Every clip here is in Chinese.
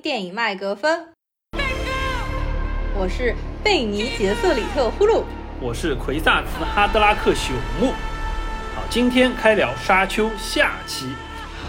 电影麦格芬。我是贝尼杰瑟里特呼噜，我是奎萨兹哈德拉克朽木。好，今天开聊《沙丘》下期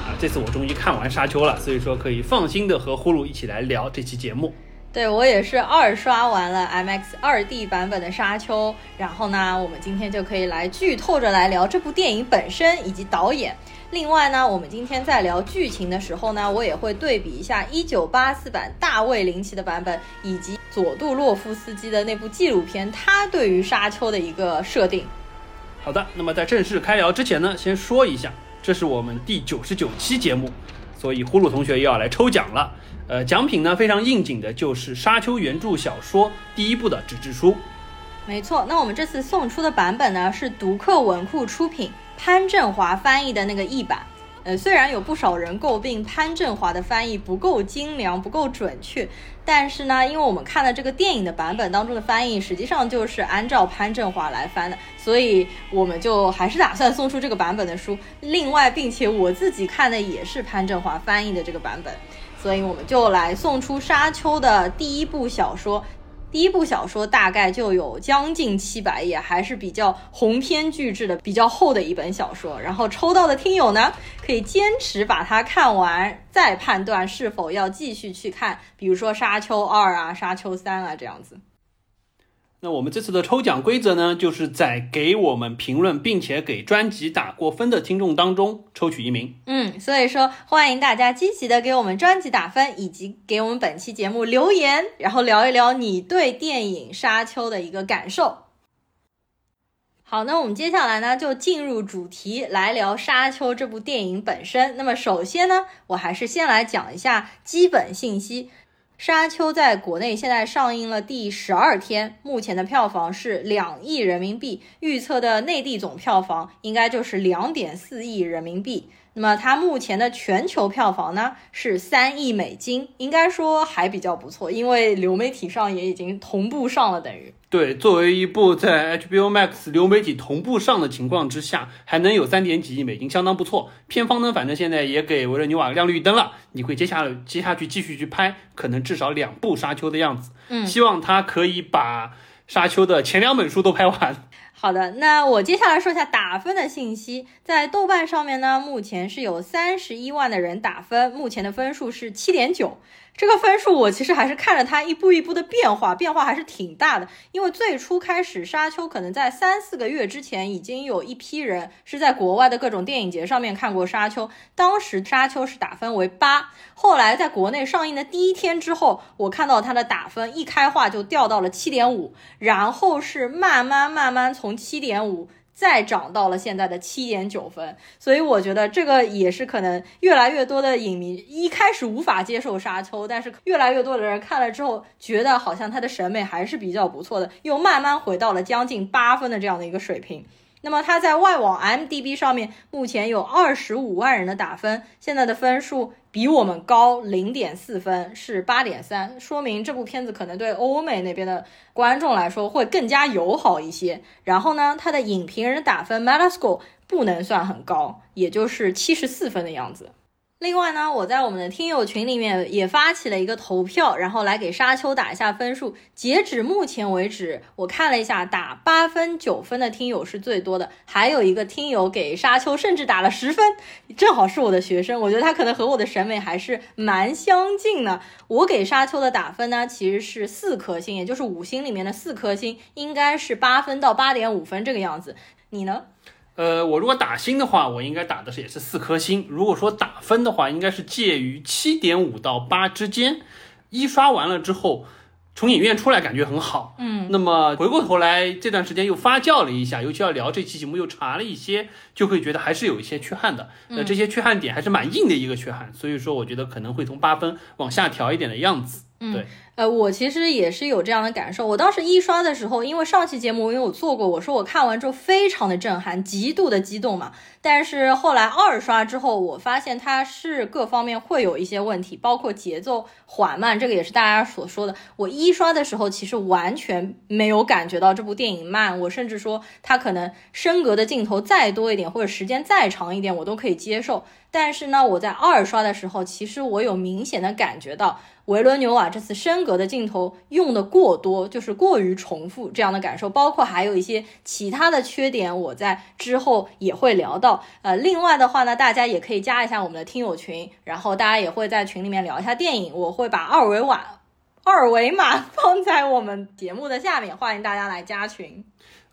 啊，这次我终于看完《沙丘》了，所以说可以放心的和呼噜一起来聊这期节目。对我也是二刷完了 MX 二 D 版本的《沙丘》，然后呢，我们今天就可以来剧透着来聊这部电影本身以及导演。另外呢，我们今天在聊剧情的时候呢，我也会对比一下一九八四版大卫林奇的版本，以及佐杜洛夫斯基的那部纪录片，他对于沙丘的一个设定。好的，那么在正式开聊之前呢，先说一下，这是我们第九十九期节目，所以呼噜同学又要来抽奖了。呃，奖品呢非常应景的，就是《沙丘》原著小说第一部的纸质书。没错，那我们这次送出的版本呢，是读客文库出品，潘振华翻译的那个译版。呃，虽然有不少人诟病潘振华的翻译不够精良、不够准确，但是呢，因为我们看了这个电影的版本当中的翻译，实际上就是按照潘振华来翻的，所以我们就还是打算送出这个版本的书。另外，并且我自己看的也是潘振华翻译的这个版本。所以我们就来送出《沙丘》的第一部小说，第一部小说大概就有将近七百页，还是比较鸿篇巨制的、比较厚的一本小说。然后抽到的听友呢，可以坚持把它看完，再判断是否要继续去看，比如说《沙丘二》啊、《沙丘三》啊这样子。那我们这次的抽奖规则呢，就是在给我们评论并且给专辑打过分的听众当中抽取一名。嗯，所以说欢迎大家积极的给我们专辑打分，以及给我们本期节目留言，然后聊一聊你对电影《沙丘》的一个感受。好，那我们接下来呢就进入主题，来聊《沙丘》这部电影本身。那么首先呢，我还是先来讲一下基本信息。沙丘在国内现在上映了第十二天，目前的票房是两亿人民币，预测的内地总票房应该就是两点四亿人民币。那么它目前的全球票房呢是三亿美金，应该说还比较不错，因为流媒体上也已经同步上了，等于对。作为一部在 HBO Max 流媒体同步上的情况之下，还能有三点几亿美金，相当不错。片方呢，反正现在也给维勒纽瓦亮绿灯了，你会接下来接下去继续去拍，可能至少两部沙丘的样子。嗯，希望他可以把沙丘的前两本书都拍完。好的，那我接下来说一下打分的信息。在豆瓣上面呢，目前是有三十一万的人打分，目前的分数是七点九。这个分数我其实还是看着它一步一步的变化，变化还是挺大的。因为最初开始沙丘可能在三四个月之前，已经有一批人是在国外的各种电影节上面看过沙丘，当时沙丘是打分为八。后来在国内上映的第一天之后，我看到它的打分一开画就掉到了七点五，然后是慢慢慢慢从七点五。再涨到了现在的七点九分，所以我觉得这个也是可能越来越多的影迷一开始无法接受沙丘，但是越来越多的人看了之后，觉得好像他的审美还是比较不错的，又慢慢回到了将近八分的这样的一个水平。那么它在外网 M D B 上面目前有二十五万人的打分，现在的分数比我们高零点四分，是八点三，说明这部片子可能对欧美那边的观众来说会更加友好一些。然后呢，它的影评人打分 Metascore 不能算很高，也就是七十四分的样子。另外呢，我在我们的听友群里面也发起了一个投票，然后来给沙丘打一下分数。截止目前为止，我看了一下，打八分、九分的听友是最多的，还有一个听友给沙丘甚至打了十分，正好是我的学生，我觉得他可能和我的审美还是蛮相近的。我给沙丘的打分呢，其实是四颗星，也就是五星里面的四颗星，应该是八分到八点五分这个样子。你呢？呃，我如果打星的话，我应该打的是也是四颗星。如果说打分的话，应该是介于七点五到八之间。一刷完了之后，从影院出来感觉很好。嗯，那么回过头来这段时间又发酵了一下，尤其要聊这期节目又查了一些，就会觉得还是有一些缺憾的。那这些缺憾点还是蛮硬的一个缺憾，所以说我觉得可能会从八分往下调一点的样子。嗯，呃，我其实也是有这样的感受。我当时一刷的时候，因为上期节目我有做过，我说我看完之后非常的震撼，极度的激动嘛。但是后来二刷之后，我发现它是各方面会有一些问题，包括节奏缓慢，这个也是大家所说的。我一刷的时候，其实完全没有感觉到这部电影慢，我甚至说它可能升格的镜头再多一点，或者时间再长一点，我都可以接受。但是呢，我在二刷的时候，其实我有明显的感觉到维伦纽瓦这次升格的镜头用的过多，就是过于重复这样的感受，包括还有一些其他的缺点，我在之后也会聊到。呃，另外的话呢，大家也可以加一下我们的听友群，然后大家也会在群里面聊一下电影，我会把二维码二维码放在我们节目的下面，欢迎大家来加群。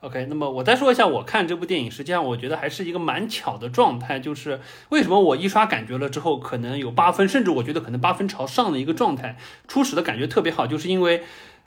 OK，那么我再说一下，我看这部电影，实际上我觉得还是一个蛮巧的状态，就是为什么我一刷感觉了之后，可能有八分，甚至我觉得可能八分朝上的一个状态，初始的感觉特别好，就是因为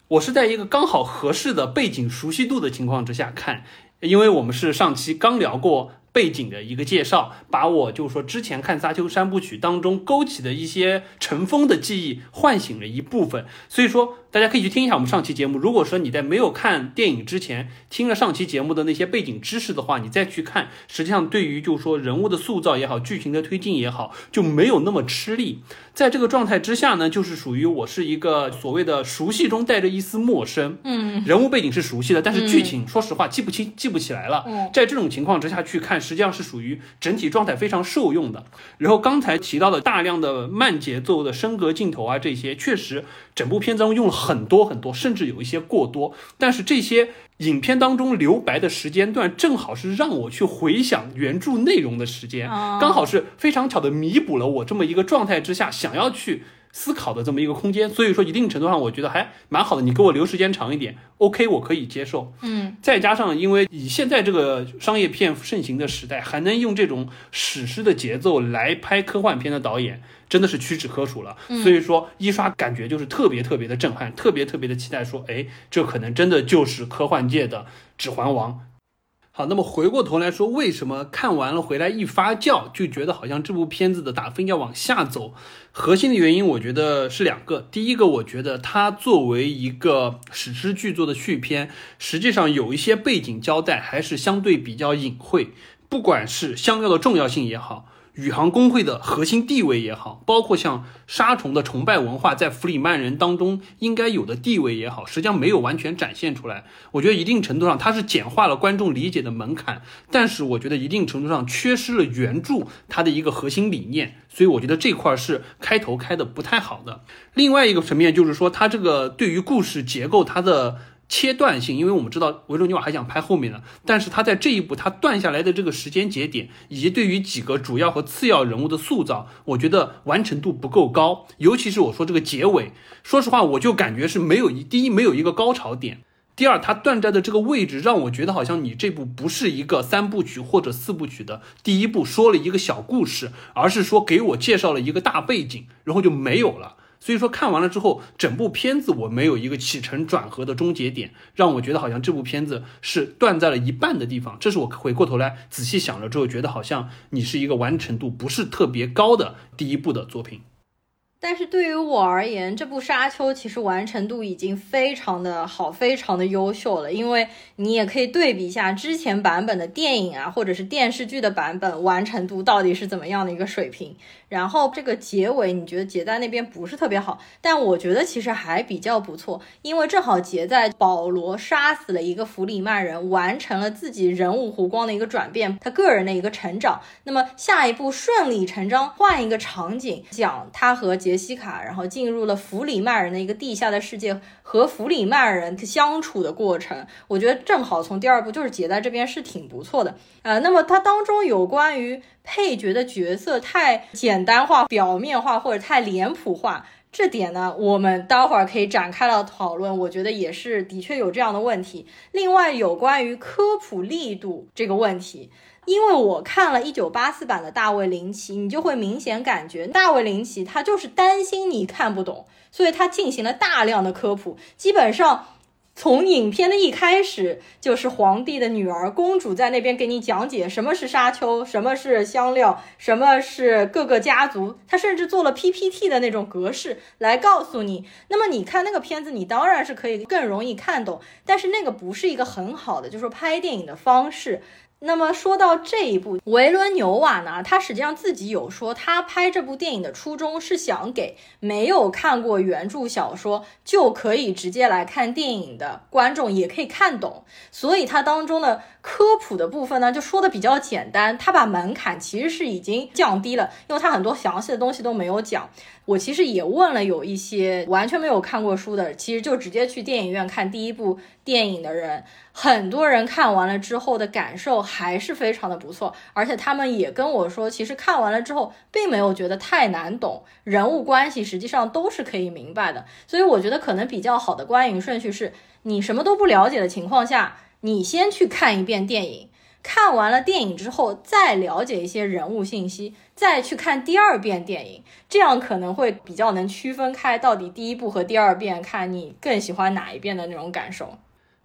我是在一个刚好合适的背景熟悉度的情况之下看，因为我们是上期刚聊过。背景的一个介绍，把我就是说之前看《沙丘三部曲》当中勾起的一些尘封的记忆唤醒了一部分，所以说大家可以去听一下我们上期节目。如果说你在没有看电影之前听了上期节目的那些背景知识的话，你再去看，实际上对于就是说人物的塑造也好，剧情的推进也好，就没有那么吃力。在这个状态之下呢，就是属于我是一个所谓的熟悉中带着一丝陌生，嗯，人物背景是熟悉的，但是剧情说实话记不清、记不起来了。嗯在这种情况之下去看。实际上是属于整体状态非常受用的。然后刚才提到的大量的慢节奏的升格镜头啊，这些确实整部片中用了很多很多，甚至有一些过多。但是这些影片当中留白的时间段，正好是让我去回想原著内容的时间，刚好是非常巧的弥补了我这么一个状态之下想要去。思考的这么一个空间，所以说一定程度上我觉得还蛮好的。你给我留时间长一点，OK，我可以接受。嗯，再加上因为以现在这个商业片盛行的时代，还能用这种史诗的节奏来拍科幻片的导演，真的是屈指可数了。所以说一刷感觉就是特别特别的震撼，特别特别的期待，说哎，这可能真的就是科幻界的《指环王》。好，那么回过头来说，为什么看完了回来一发酵就觉得好像这部片子的打分要往下走？核心的原因我觉得是两个。第一个，我觉得它作为一个史诗巨作的续篇，实际上有一些背景交代还是相对比较隐晦，不管是香料的重要性也好。宇航工会的核心地位也好，包括像杀虫的崇拜文化在弗里曼人当中应该有的地位也好，实际上没有完全展现出来。我觉得一定程度上它是简化了观众理解的门槛，但是我觉得一定程度上缺失了原著它的一个核心理念，所以我觉得这块是开头开的不太好的。另外一个层面就是说，它这个对于故事结构它的。切断性，因为我们知道维罗纽瓦还想拍后面的，但是他在这一步他断下来的这个时间节点，以及对于几个主要和次要人物的塑造，我觉得完成度不够高。尤其是我说这个结尾，说实话，我就感觉是没有一第一没有一个高潮点，第二他断在的这个位置让我觉得好像你这部不是一个三部曲或者四部曲的第一部说了一个小故事，而是说给我介绍了一个大背景，然后就没有了。所以说看完了之后，整部片子我没有一个起承转合的终结点，让我觉得好像这部片子是断在了一半的地方。这是我回过头来仔细想了之后，觉得好像你是一个完成度不是特别高的第一部的作品。但是对于我而言，这部《沙丘》其实完成度已经非常的好，非常的优秀了。因为你也可以对比一下之前版本的电影啊，或者是电视剧的版本，完成度到底是怎么样的一个水平。然后这个结尾，你觉得结在那边不是特别好，但我觉得其实还比较不错，因为正好结在保罗杀死了一个弗里曼人，完成了自己人物弧光的一个转变，他个人的一个成长。那么下一步顺理成章换一个场景，讲他和杰西卡，然后进入了弗里曼人的一个地下的世界，和弗里曼人相处的过程，我觉得正好从第二部就是结在这边是挺不错的。呃，那么它当中有关于。配角的角色太简单化、表面化或者太脸谱化，这点呢，我们待会儿可以展开了讨论。我觉得也是的确有这样的问题。另外，有关于科普力度这个问题，因为我看了一九八四版的大卫林奇，你就会明显感觉大卫林奇他就是担心你看不懂，所以他进行了大量的科普，基本上。从影片的一开始，就是皇帝的女儿公主在那边给你讲解什么是沙丘，什么是香料，什么是各个家族。她甚至做了 PPT 的那种格式来告诉你。那么你看那个片子，你当然是可以更容易看懂，但是那个不是一个很好的，就是说拍电影的方式。那么说到这一部，维伦纽瓦呢，他实际上自己有说，他拍这部电影的初衷是想给没有看过原著小说就可以直接来看电影的观众也可以看懂，所以他当中的科普的部分呢，就说的比较简单，他把门槛其实是已经降低了，因为他很多详细的东西都没有讲。我其实也问了有一些完全没有看过书的，其实就直接去电影院看第一部电影的人，很多人看完了之后的感受还是非常的不错，而且他们也跟我说，其实看完了之后并没有觉得太难懂，人物关系实际上都是可以明白的。所以我觉得可能比较好的观影顺序是，你什么都不了解的情况下，你先去看一遍电影。看完了电影之后，再了解一些人物信息，再去看第二遍电影，这样可能会比较能区分开到底第一部和第二遍看你更喜欢哪一遍的那种感受。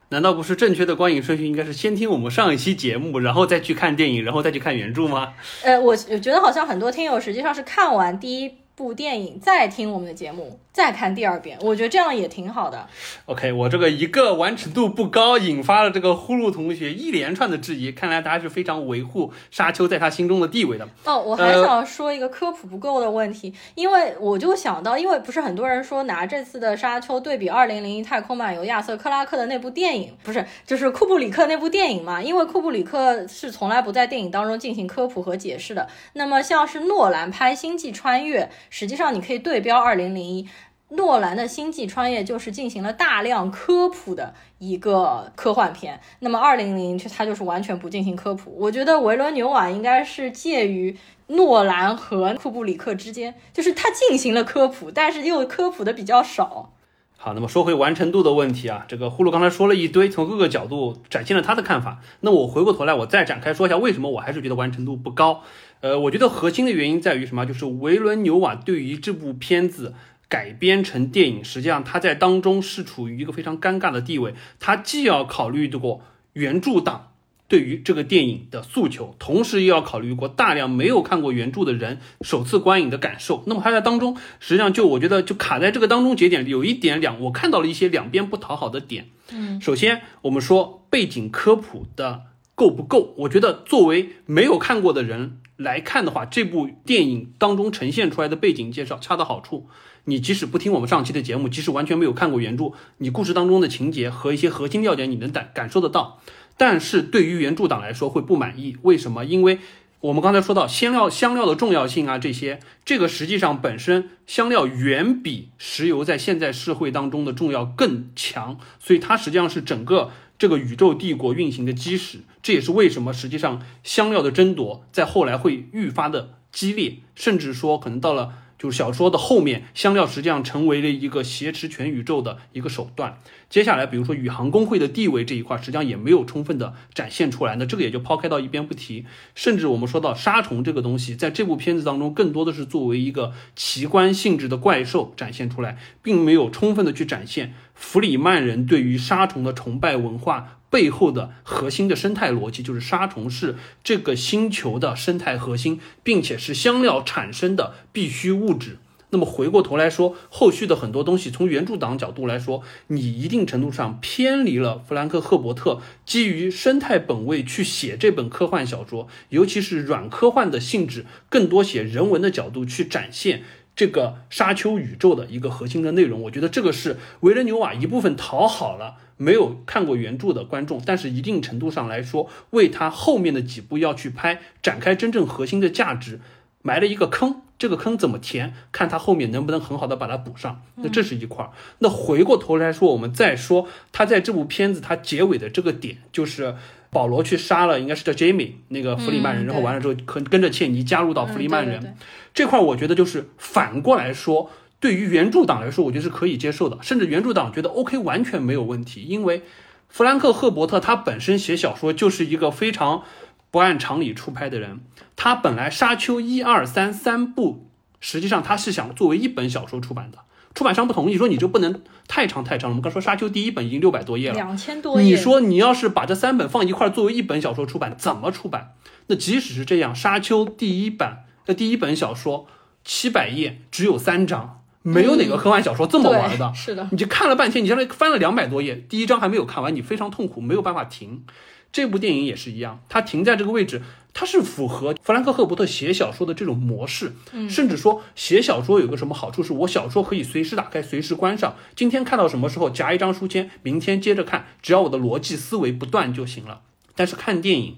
难道不是正确的观影顺序应该是先听我们上一期节目，然后再去看电影，然后再去看原著吗？呃，我我觉得好像很多听友实际上是看完第一部电影再听我们的节目。再看第二遍，我觉得这样也挺好的。OK，我这个一个完成度不高，引发了这个呼噜同学一连串的质疑。看来他是非常维护沙丘在他心中的地位的。哦，我还想说一个科普不够的问题，因为我就想到，因为不是很多人说拿这次的沙丘对比《二零零一太空漫游》亚瑟克拉克的那部电影，不是就是库布里克那部电影嘛？因为库布里克是从来不在电影当中进行科普和解释的。那么像是诺兰拍《星际穿越》，实际上你可以对标《二零零一》。诺兰的《星际穿越》就是进行了大量科普的一个科幻片，那么《二零零》它就是完全不进行科普。我觉得维伦纽瓦应该是介于诺兰和库布里克之间，就是他进行了科普，但是又科普的比较少。好，那么说回完成度的问题啊，这个呼噜刚才说了一堆，从各个角度展现了他的看法。那我回过头来，我再展开说一下为什么我还是觉得完成度不高。呃，我觉得核心的原因在于什么？就是维伦纽瓦对于这部片子。改编成电影，实际上他在当中是处于一个非常尴尬的地位。他既要考虑过原著党对于这个电影的诉求，同时又要考虑过大量没有看过原著的人首次观影的感受。那么他在当中，实际上就我觉得就卡在这个当中节点，有一点两，我看到了一些两边不讨好的点。嗯，首先我们说背景科普的够不够？我觉得作为没有看过的人来看的话，这部电影当中呈现出来的背景介绍恰到好处。你即使不听我们上期的节目，即使完全没有看过原著，你故事当中的情节和一些核心要点你能感感受得到。但是对于原著党来说会不满意，为什么？因为我们刚才说到香料香料的重要性啊，这些这个实际上本身香料远比石油在现在社会当中的重要更强，所以它实际上是整个这个宇宙帝国运行的基石。这也是为什么实际上香料的争夺在后来会愈发的激烈，甚至说可能到了。就是小说的后面，香料实际上成为了一个挟持全宇宙的一个手段。接下来，比如说宇航工会的地位这一块，实际上也没有充分的展现出来。那这个也就抛开到一边不提。甚至我们说到杀虫这个东西，在这部片子当中，更多的是作为一个奇观性质的怪兽展现出来，并没有充分的去展现弗里曼人对于杀虫的崇拜文化。背后的核心的生态逻辑就是杀虫是这个星球的生态核心，并且是香料产生的必需物质。那么回过头来说，后续的很多东西，从原著党角度来说，你一定程度上偏离了弗兰克·赫伯特基于生态本位去写这本科幻小说，尤其是软科幻的性质，更多写人文的角度去展现这个沙丘宇宙的一个核心的内容。我觉得这个是维伦纽瓦一部分讨好了。没有看过原著的观众，但是一定程度上来说，为他后面的几部要去拍展开真正核心的价值埋了一个坑。这个坑怎么填，看他后面能不能很好的把它补上。那这是一块儿。那回过头来说，我们再说他在这部片子他结尾的这个点，就是保罗去杀了应该是叫 Jamie 那个弗里曼人，然后完了之后跟跟着切尼加入到弗里曼人这块，我觉得就是反过来说。对于原著党来说，我觉得是可以接受的，甚至原著党觉得 OK 完全没有问题，因为弗兰克·赫伯特他本身写小说就是一个非常不按常理出牌的人。他本来《沙丘》一二三三部，实际上他是想作为一本小说出版的，出版商不同意，说你就不能太长太长了。我们刚说《沙丘》第一本已经六百多页了，两千多页。你说你要是把这三本放一块儿作为一本小说出版，怎么出版？那即使是这样，《沙丘》第一版的第一本小说七百页只有三章，没有哪个科幻小说这么玩的。是的，你就看了半天，你相当于翻了两百多页，第一章还没有看完，你非常痛苦，没有办法停。这部电影也是一样，它停在这个位置，它是符合弗兰克·赫伯特写小说的这种模式。嗯，甚至说写小说有个什么好处，是我小说可以随时打开，随时关上。今天看到什么时候夹一张书签，明天接着看，只要我的逻辑思维不断就行了。但是看电影，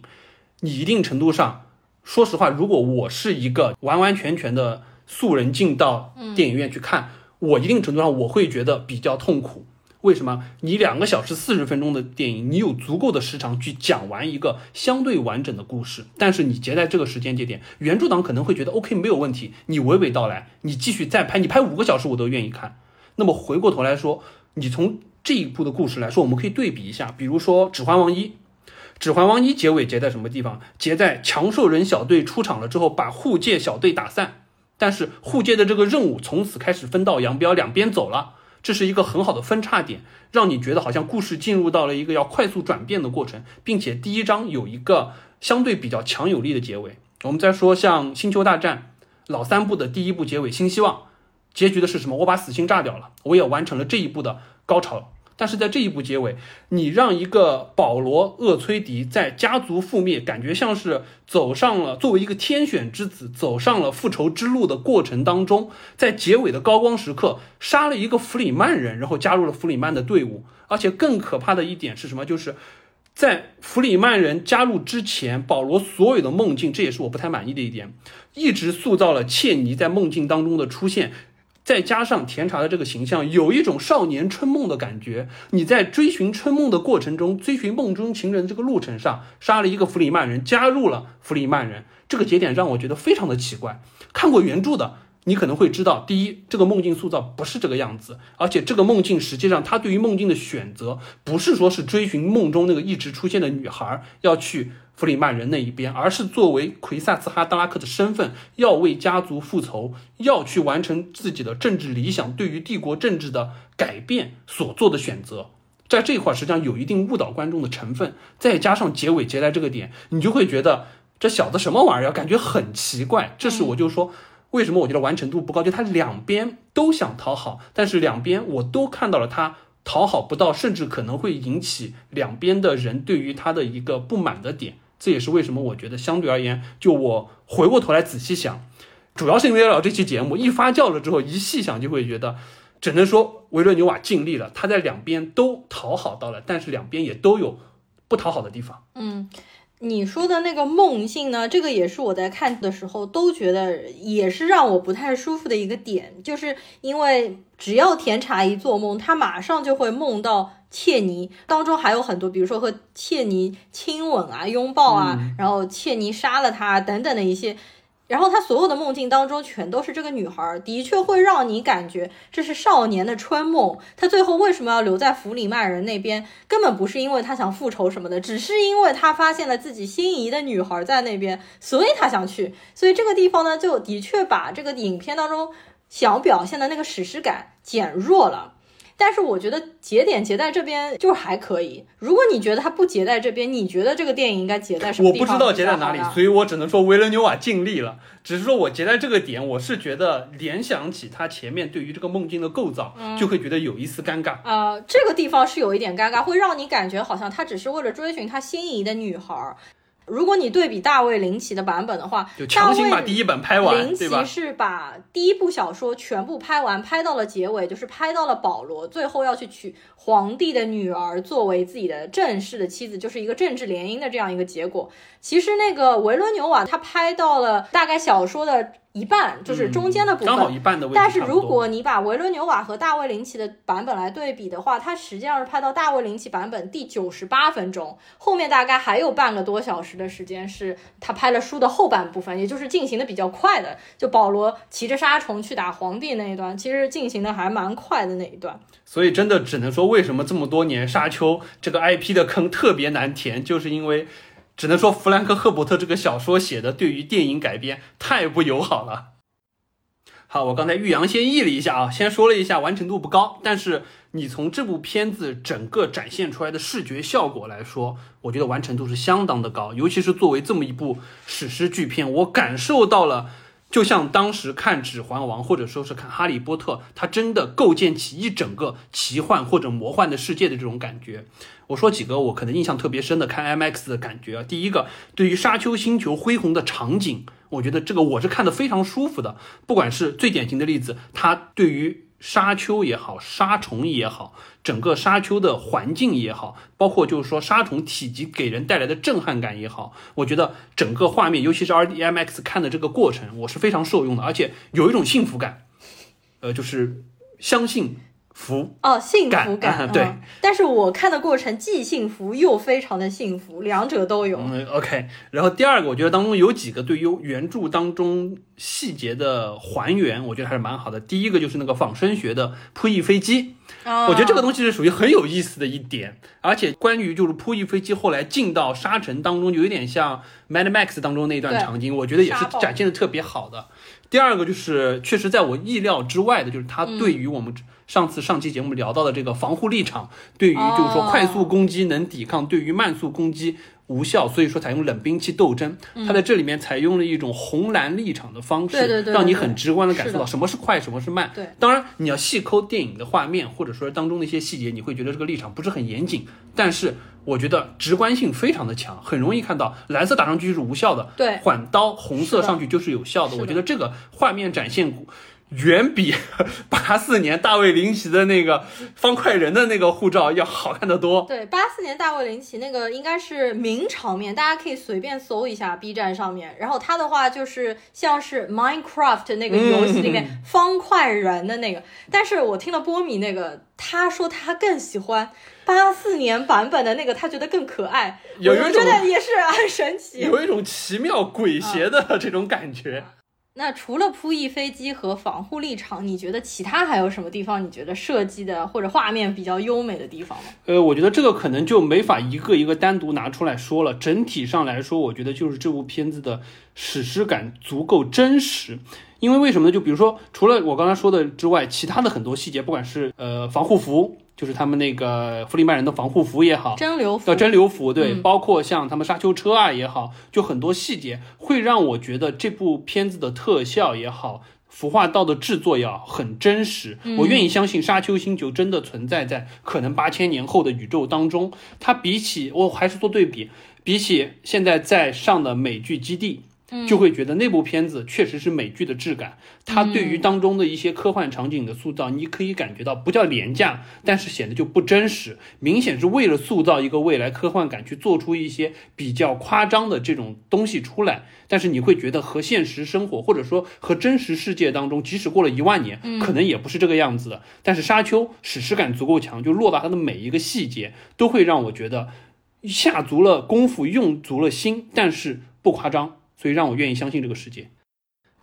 你一定程度上，说实话，如果我是一个完完全全的素人进到电影院去看，我一定程度上我会觉得比较痛苦。为什么？你两个小时四十分钟的电影，你有足够的时长去讲完一个相对完整的故事，但是你截在这个时间节点，原著党可能会觉得 OK 没有问题，你娓娓道来，你继续再拍，你拍五个小时我都愿意看。那么回过头来说，你从这一部的故事来说，我们可以对比一下，比如说《指环王一》，《指环王一》结尾结在什么地方？结在强兽人小队出场了之后，把护戒小队打散，但是护戒的这个任务从此开始分道扬镳，两边走了。这是一个很好的分叉点，让你觉得好像故事进入到了一个要快速转变的过程，并且第一章有一个相对比较强有力的结尾。我们再说像《星球大战》老三部的第一部结尾《新希望》，结局的是什么？我把死星炸掉了，我也完成了这一步的高潮。但是在这一步结尾，你让一个保罗厄崔迪在家族覆灭，感觉像是走上了作为一个天选之子走上了复仇之路的过程当中，在结尾的高光时刻杀了一个弗里曼人，然后加入了弗里曼的队伍。而且更可怕的一点是什么？就是在弗里曼人加入之前，保罗所有的梦境，这也是我不太满意的一点，一直塑造了切尼在梦境当中的出现。再加上甜茶的这个形象，有一种少年春梦的感觉。你在追寻春梦的过程中，追寻梦中情人这个路程上，杀了一个弗里曼人，加入了弗里曼人，这个节点让我觉得非常的奇怪。看过原著的，你可能会知道，第一，这个梦境塑造不是这个样子，而且这个梦境实际上他对于梦境的选择，不是说是追寻梦中那个一直出现的女孩要去。弗里曼人那一边，而是作为奎萨斯哈德拉克的身份，要为家族复仇，要去完成自己的政治理想，对于帝国政治的改变所做的选择，在这一块实际上有一定误导观众的成分。再加上结尾结在这个点，你就会觉得这小子什么玩意儿，感觉很奇怪。这是我就说，为什么我觉得完成度不高？就他两边都想讨好，但是两边我都看到了他讨好不到，甚至可能会引起两边的人对于他的一个不满的点。这也是为什么我觉得相对而言，就我回过头来仔细想，主要是因为了这期节目一发酵了之后，一细想就会觉得，只能说维伦纽瓦尽力了，他在两边都讨好到了，但是两边也都有不讨好的地方。嗯，你说的那个梦境呢，这个也是我在看的时候都觉得也是让我不太舒服的一个点，就是因为只要甜茶一做梦，他马上就会梦到。切尼当中还有很多，比如说和切尼亲吻啊、拥抱啊，然后切尼杀了他等等的一些，然后他所有的梦境当中全都是这个女孩，的确会让你感觉这是少年的春梦。他最后为什么要留在弗里曼人那边？根本不是因为他想复仇什么的，只是因为他发现了自己心仪的女孩在那边，所以他想去。所以这个地方呢，就的确把这个影片当中想表现的那个史诗感减弱了。但是我觉得节点结在这边就还可以。如果你觉得它不结在这边，你觉得这个电影应该结在什么地方？我不知道结在哪里，所以我只能说维伦纽瓦尽力了。只是说我结在这个点，我是觉得联想起他前面对于这个梦境的构造，就会觉得有一丝尴尬。呃，这个地方是有一点尴尬，会让你感觉好像他只是为了追寻他心仪的女孩。如果你对比大卫林奇的版本的话，就强行把第一本拍完，林奇是把第一部小说全部拍完，拍到了结尾，就是拍到了保罗最后要去娶皇帝的女儿作为自己的正式的妻子，就是一个政治联姻的这样一个结果。其实那个维伦纽瓦他拍到了大概小说的。一半就是中间的部分，刚好一半的位置。但是如果你把维伦纽瓦和大卫林奇的版本来对比的话，它实际上是拍到大卫林奇版本第九十八分钟，后面大概还有半个多小时的时间是他拍了书的后半部分，也就是进行的比较快的。就保罗骑着沙虫去打皇帝那一段，其实进行的还蛮快的那一段。所以真的只能说，为什么这么多年沙丘这个 IP 的坑特别难填，就是因为。只能说弗兰克·赫伯特这个小说写的对于电影改编太不友好了。好，我刚才欲扬先抑了一下啊，先说了一下完成度不高，但是你从这部片子整个展现出来的视觉效果来说，我觉得完成度是相当的高，尤其是作为这么一部史诗巨片，我感受到了。就像当时看《指环王》或者说是看《哈利波特》，它真的构建起一整个奇幻或者魔幻的世界的这种感觉。我说几个我可能印象特别深的看 IMAX 的感觉啊，第一个，对于沙丘星球恢宏的场景，我觉得这个我是看的非常舒服的。不管是最典型的例子，它对于沙丘也好，沙虫也好，整个沙丘的环境也好，包括就是说沙虫体积给人带来的震撼感也好，我觉得整个画面，尤其是 R D M X 看的这个过程，我是非常受用的，而且有一种幸福感，呃，就是相信。福哦，幸福感对，但是我看的过程既幸福又非常的幸福，两者都有。嗯，OK。然后第二个，我觉得当中有几个对于原著当中细节的还原，我觉得还是蛮好的。第一个就是那个仿生学的扑翼飞机，我觉得这个东西是属于很有意思的一点。而且关于就是扑翼飞机后来进到沙尘当中，就有点像《Mad Max》当中那段场景，我觉得也是展现的特别好的。第二个就是确实在我意料之外的，就是它对于我们。上次上期节目聊到的这个防护立场，对于就是说快速攻击能抵抗，对于慢速攻击无效，所以说采用冷兵器斗争。它在这里面采用了一种红蓝立场的方式，让你很直观的感受到什么是快，什么是慢。对，当然你要细抠电影的画面，或者说当中的一些细节，你会觉得这个立场不是很严谨，但是我觉得直观性非常的强，很容易看到蓝色打上去是无效的，对，缓刀红色上去就是有效的。我觉得这个画面展现。远比 八四年大卫林奇的那个方块人的那个护照要好看得多。对，八四年大卫林奇那个应该是名场面，大家可以随便搜一下 B 站上面。然后他的话就是像是 Minecraft 那个游戏里面方块人的那个，但是我听了波米那个，他说他更喜欢八四年版本的那个，他觉得更可爱。有一种觉得也是很神奇，有一种奇妙鬼邪的这种感觉。那除了扑翼飞机和防护立场，你觉得其他还有什么地方你觉得设计的或者画面比较优美的地方吗？呃，我觉得这个可能就没法一个一个单独拿出来说了。整体上来说，我觉得就是这部片子的史诗感足够真实。因为为什么呢？就比如说，除了我刚才说的之外，其他的很多细节，不管是呃防护服。就是他们那个弗里曼人的防护服也好，蒸馏服叫蒸馏服，对，包括像他们沙丘车啊也好，就很多细节会让我觉得这部片子的特效也好，服化道的制作也好，很真实。我愿意相信沙丘星球真的存在在可能八千年后的宇宙当中。它比起我还是做对比，比起现在在上的美剧基地。就会觉得那部片子确实是美剧的质感，它对于当中的一些科幻场景的塑造，你可以感觉到不叫廉价，但是显得就不真实，明显是为了塑造一个未来科幻感去做出一些比较夸张的这种东西出来，但是你会觉得和现实生活或者说和真实世界当中，即使过了一万年，可能也不是这个样子的。但是沙丘史诗感足够强，就落到它的每一个细节，都会让我觉得下足了功夫，用足了心，但是不夸张。所以让我愿意相信这个世界。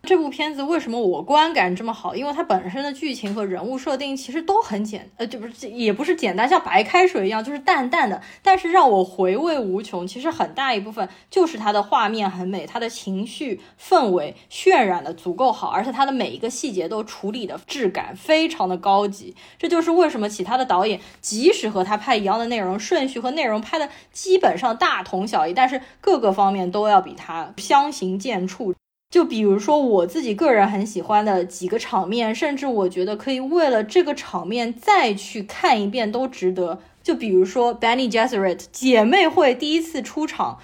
这部片子为什么我观感这么好？因为它本身的剧情和人物设定其实都很简，呃，就不是也不是简单，像白开水一样，就是淡淡的。但是让我回味无穷。其实很大一部分就是它的画面很美，它的情绪氛围渲染的足够好，而且它的每一个细节都处理的质感非常的高级。这就是为什么其他的导演即使和他拍一样的内容，顺序和内容拍的基本上大同小异，但是各个方面都要比他相形见绌。就比如说我自己个人很喜欢的几个场面，甚至我觉得可以为了这个场面再去看一遍都值得。就比如说 Benny Jassaret 姐妹会第一次出场，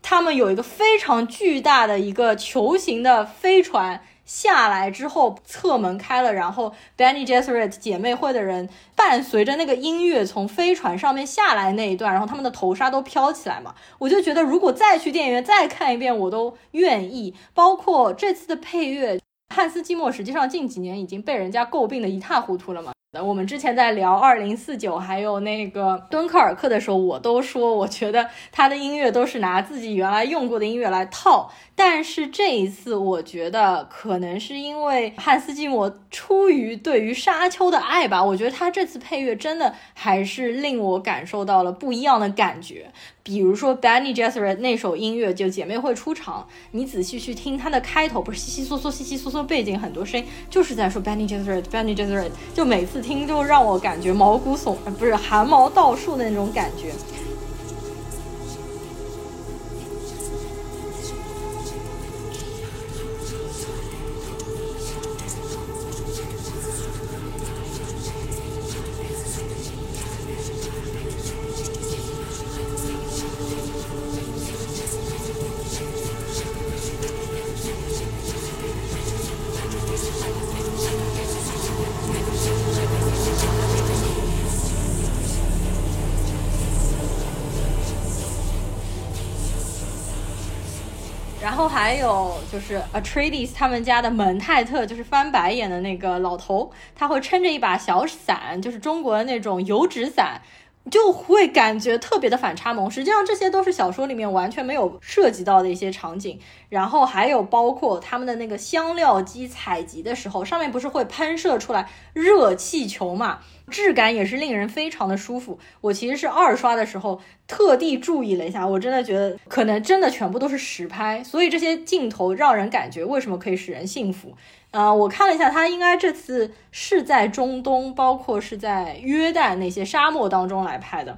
他们有一个非常巨大的一个球形的飞船。下来之后，侧门开了，然后 Benny Gesserit 姐妹会的人伴随着那个音乐从飞船上面下来那一段，然后他们的头纱都飘起来嘛，我就觉得如果再去电影院再看一遍，我都愿意。包括这次的配乐，汉斯季默实际上近几年已经被人家诟病的一塌糊涂了嘛。我们之前在聊二零四九还有那个敦刻尔克的时候，我都说我觉得他的音乐都是拿自己原来用过的音乐来套。但是这一次，我觉得可能是因为汉斯季默出于对于沙丘的爱吧，我觉得他这次配乐真的还是令我感受到了不一样的感觉。比如说 Benny j e s s e r 那首音乐就姐妹会出场，你仔细去听它的开头，不是稀稀嗦嗦、稀稀嗦嗦背景很多声音就是在说 Benny j e s s e r Benny j e s s e r 就每次听就让我感觉毛骨悚，不是汗毛倒竖的那种感觉。还有就是 Atreides 他们家的蒙泰特，就是翻白眼的那个老头，他会撑着一把小伞，就是中国的那种油纸伞，就会感觉特别的反差萌。实际上这些都是小说里面完全没有涉及到的一些场景。然后还有包括他们的那个香料机采集的时候，上面不是会喷射出来热气球嘛？质感也是令人非常的舒服。我其实是二刷的时候特地注意了一下，我真的觉得可能真的全部都是实拍，所以这些镜头让人感觉为什么可以使人信服。呃，我看了一下，他应该这次是在中东，包括是在约旦那些沙漠当中来拍的。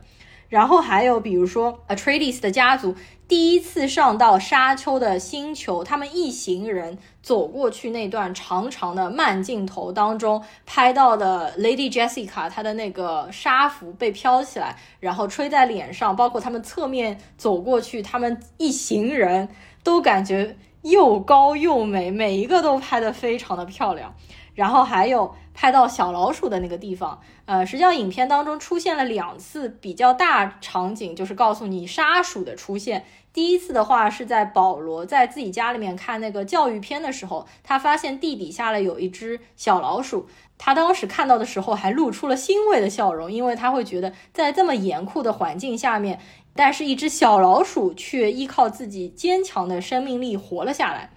然后还有比如说 Atreides 的家族第一次上到沙丘的星球，他们一行人走过去那段长长的慢镜头当中拍到的 Lady Jessica 她的那个纱服被飘起来，然后吹在脸上，包括他们侧面走过去，他们一行人都感觉又高又美，每一个都拍得非常的漂亮。然后还有拍到小老鼠的那个地方，呃，实际上影片当中出现了两次比较大场景，就是告诉你杀鼠的出现。第一次的话是在保罗在自己家里面看那个教育片的时候，他发现地底下了有一只小老鼠，他当时看到的时候还露出了欣慰的笑容，因为他会觉得在这么严酷的环境下面，但是一只小老鼠却依靠自己坚强的生命力活了下来。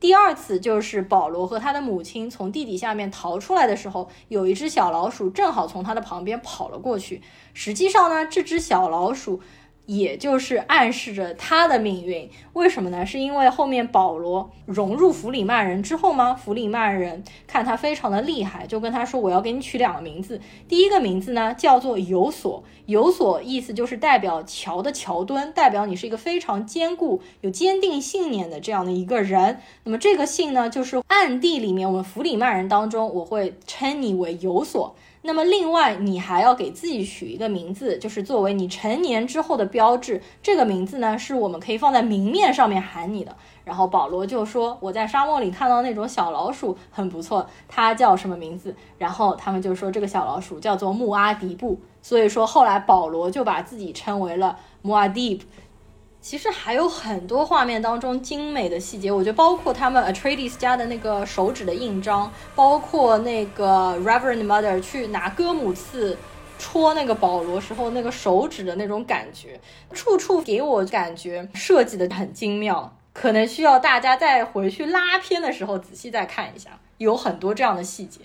第二次就是保罗和他的母亲从地底下面逃出来的时候，有一只小老鼠正好从他的旁边跑了过去。实际上呢，这只小老鼠。也就是暗示着他的命运，为什么呢？是因为后面保罗融入弗里曼人之后吗？弗里曼人看他非常的厉害，就跟他说：“我要给你取两个名字，第一个名字呢叫做有所，有所意思就是代表桥的桥墩，代表你是一个非常坚固、有坚定信念的这样的一个人。那么这个姓呢，就是暗地里面我们弗里曼人当中，我会称你为有所。”那么，另外你还要给自己取一个名字，就是作为你成年之后的标志。这个名字呢，是我们可以放在明面上面喊你的。然后保罗就说：“我在沙漠里看到那种小老鼠，很不错，它叫什么名字？”然后他们就说这个小老鼠叫做穆阿迪布。所以说后来保罗就把自己称为了穆阿迪布。其实还有很多画面当中精美的细节，我觉得包括他们 Atreides 家的那个手指的印章，包括那个 Reverend Mother 去拿戈姆刺戳那个保罗时候那个手指的那种感觉，处处给我感觉设计的很精妙，可能需要大家再回去拉片的时候仔细再看一下，有很多这样的细节。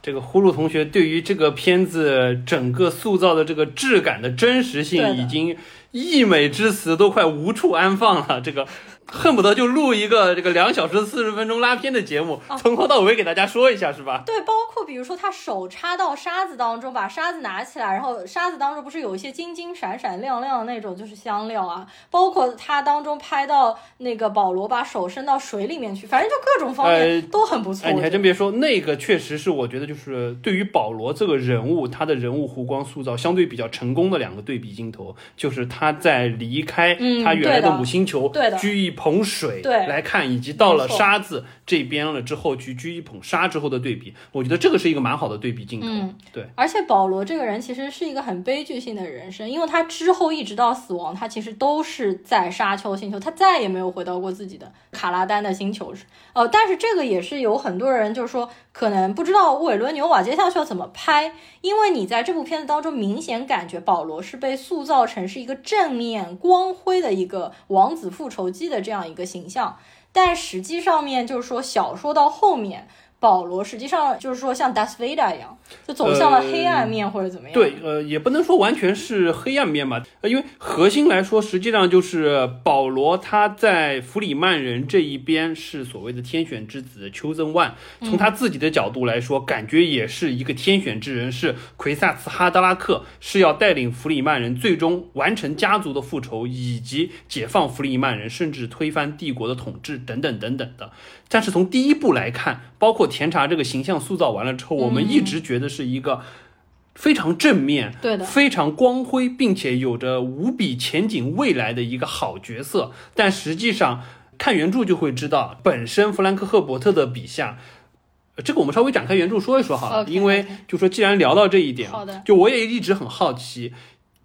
这个呼噜同学对于这个片子整个塑造的这个质感的真实性已经。溢美之词都快无处安放了，这个恨不得就录一个这个两小时四十分钟拉片的节目，从头到尾给大家说一下，是吧？对，包括比如说他手插到沙子当中，把沙子拿起来，然后沙子当中不是有一些金金闪闪亮亮的那种就是香料啊，包括他当中拍到那个保罗把手伸到水里面去，反正就各种方面都很不错。哎，你还真别说，那个确实是我觉得就是对于保罗这个人物，他的人物弧光塑造相对比较成功的两个对比镜头，就是他。他在离开他原来的母星球，居一捧水来看，以及到了沙子这边了之后去掬一捧沙之后的对比，我觉得这个是一个蛮好的对比镜头。对，而且保罗这个人其实是一个很悲剧性的人生，因为他之后一直到死亡，他其实都是在沙丘星球，他再也没有回到过自己的卡拉丹的星球。呃，但是这个也是有很多人就是说，可能不知道韦伦纽瓦接下去要怎么拍，因为你在这部片子当中明显感觉保罗是被塑造成是一个。正面光辉的一个王子复仇记的这样一个形象，但实际上面就是说，小说到后面，保罗实际上就是说像达斯维达一样，就走向了黑暗面或者怎么样？对，呃，也不能说完全是黑暗面吧，呃，因为核心来说，实际上就是保罗他在弗里曼人这一边是所谓的天选之子 chosen one，从他自己的角度来说，感觉也是一个天选之人，是奎萨斯哈德拉克，是要带领弗里曼人最终完成家族的复仇，以及解放弗里曼人，甚至推翻帝国的统治等等等等的。但是从第一步来看，包括甜茶这个形象塑造完了之后，我们一直觉得是一个非常正面、对的，非常光辉，并且有着无比前景未来的一个好角色。但实际上看原著就会知道，本身弗兰克·赫伯特的笔下，这个我们稍微展开原著说一说好了，因为就说既然聊到这一点，好的，就我也一直很好奇，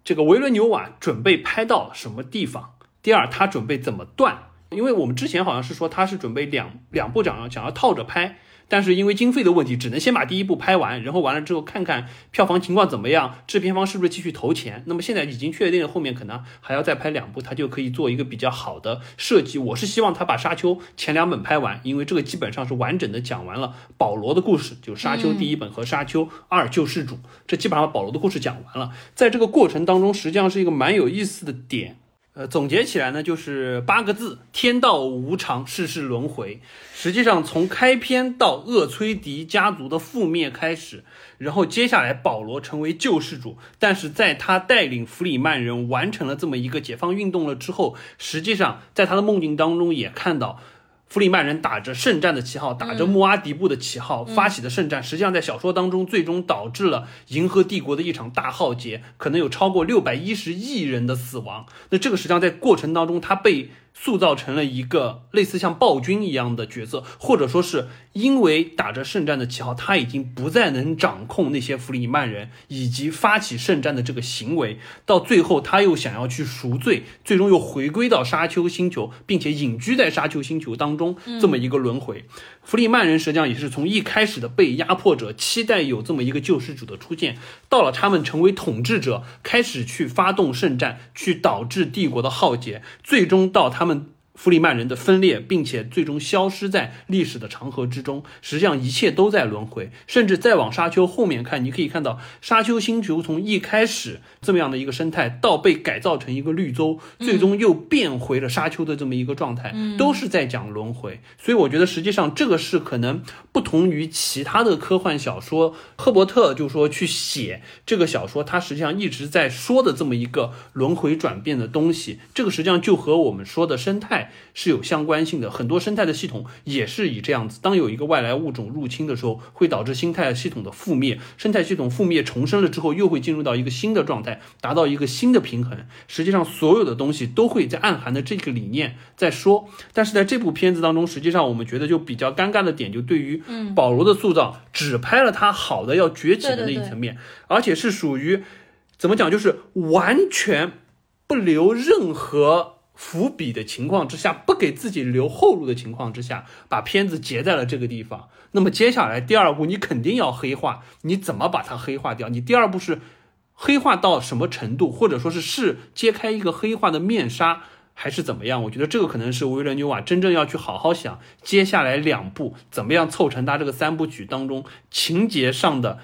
这个维伦纽瓦准备拍到什么地方？第二，他准备怎么断？因为我们之前好像是说他是准备两两部讲要讲要套着拍，但是因为经费的问题，只能先把第一部拍完，然后完了之后看看票房情况怎么样，制片方是不是继续投钱。那么现在已经确定了，后面可能还要再拍两部，他就可以做一个比较好的设计。我是希望他把《沙丘》前两本拍完，因为这个基本上是完整的讲完了保罗的故事，就《沙丘》第一本和《沙丘二救世主》，这基本上把保罗的故事讲完了。在这个过程当中，实际上是一个蛮有意思的点。呃，总结起来呢，就是八个字：天道无常，世事轮回。实际上，从开篇到厄崔迪家族的覆灭开始，然后接下来保罗成为救世主，但是在他带领弗里曼人完成了这么一个解放运动了之后，实际上在他的梦境当中也看到。弗里曼人打着圣战的旗号，打着穆阿迪布的旗号发起的圣战，实际上在小说当中最终导致了银河帝国的一场大浩劫，可能有超过六百一十亿人的死亡。那这个实际上在过程当中，他被。塑造成了一个类似像暴君一样的角色，或者说是因为打着圣战的旗号，他已经不再能掌控那些弗里曼人以及发起圣战的这个行为。到最后，他又想要去赎罪，最终又回归到沙丘星球，并且隐居在沙丘星球当中这么一个轮回。弗里曼人实际上也是从一开始的被压迫者，期待有这么一个救世主的出现，到了他们成为统治者，开始去发动圣战，去导致帝国的浩劫，最终到他。们。弗里曼人的分裂，并且最终消失在历史的长河之中。实际上，一切都在轮回。甚至再往沙丘后面看，你可以看到沙丘星球从一开始这么样的一个生态，到被改造成一个绿洲，最终又变回了沙丘的这么一个状态，都是在讲轮回。所以，我觉得实际上这个是可能不同于其他的科幻小说。赫伯特就说去写这个小说，他实际上一直在说的这么一个轮回转变的东西。这个实际上就和我们说的生态。是有相关性的，很多生态的系统也是以这样子。当有一个外来物种入侵的时候，会导致生态系统的覆灭。生态系统覆灭重生了之后，又会进入到一个新的状态，达到一个新的平衡。实际上，所有的东西都会在暗含的这个理念在说。但是在这部片子当中，实际上我们觉得就比较尴尬的点，就对于保罗的塑造，只拍了他好的要崛起的那一层面，而且是属于怎么讲，就是完全不留任何。伏笔的情况之下，不给自己留后路的情况之下，把片子截在了这个地方。那么接下来第二步你肯定要黑化，你怎么把它黑化掉？你第二步是黑化到什么程度，或者说是是揭开一个黑化的面纱，还是怎么样？我觉得这个可能是维伦纽瓦真正要去好好想，接下来两部怎么样凑成他这个三部曲当中情节上的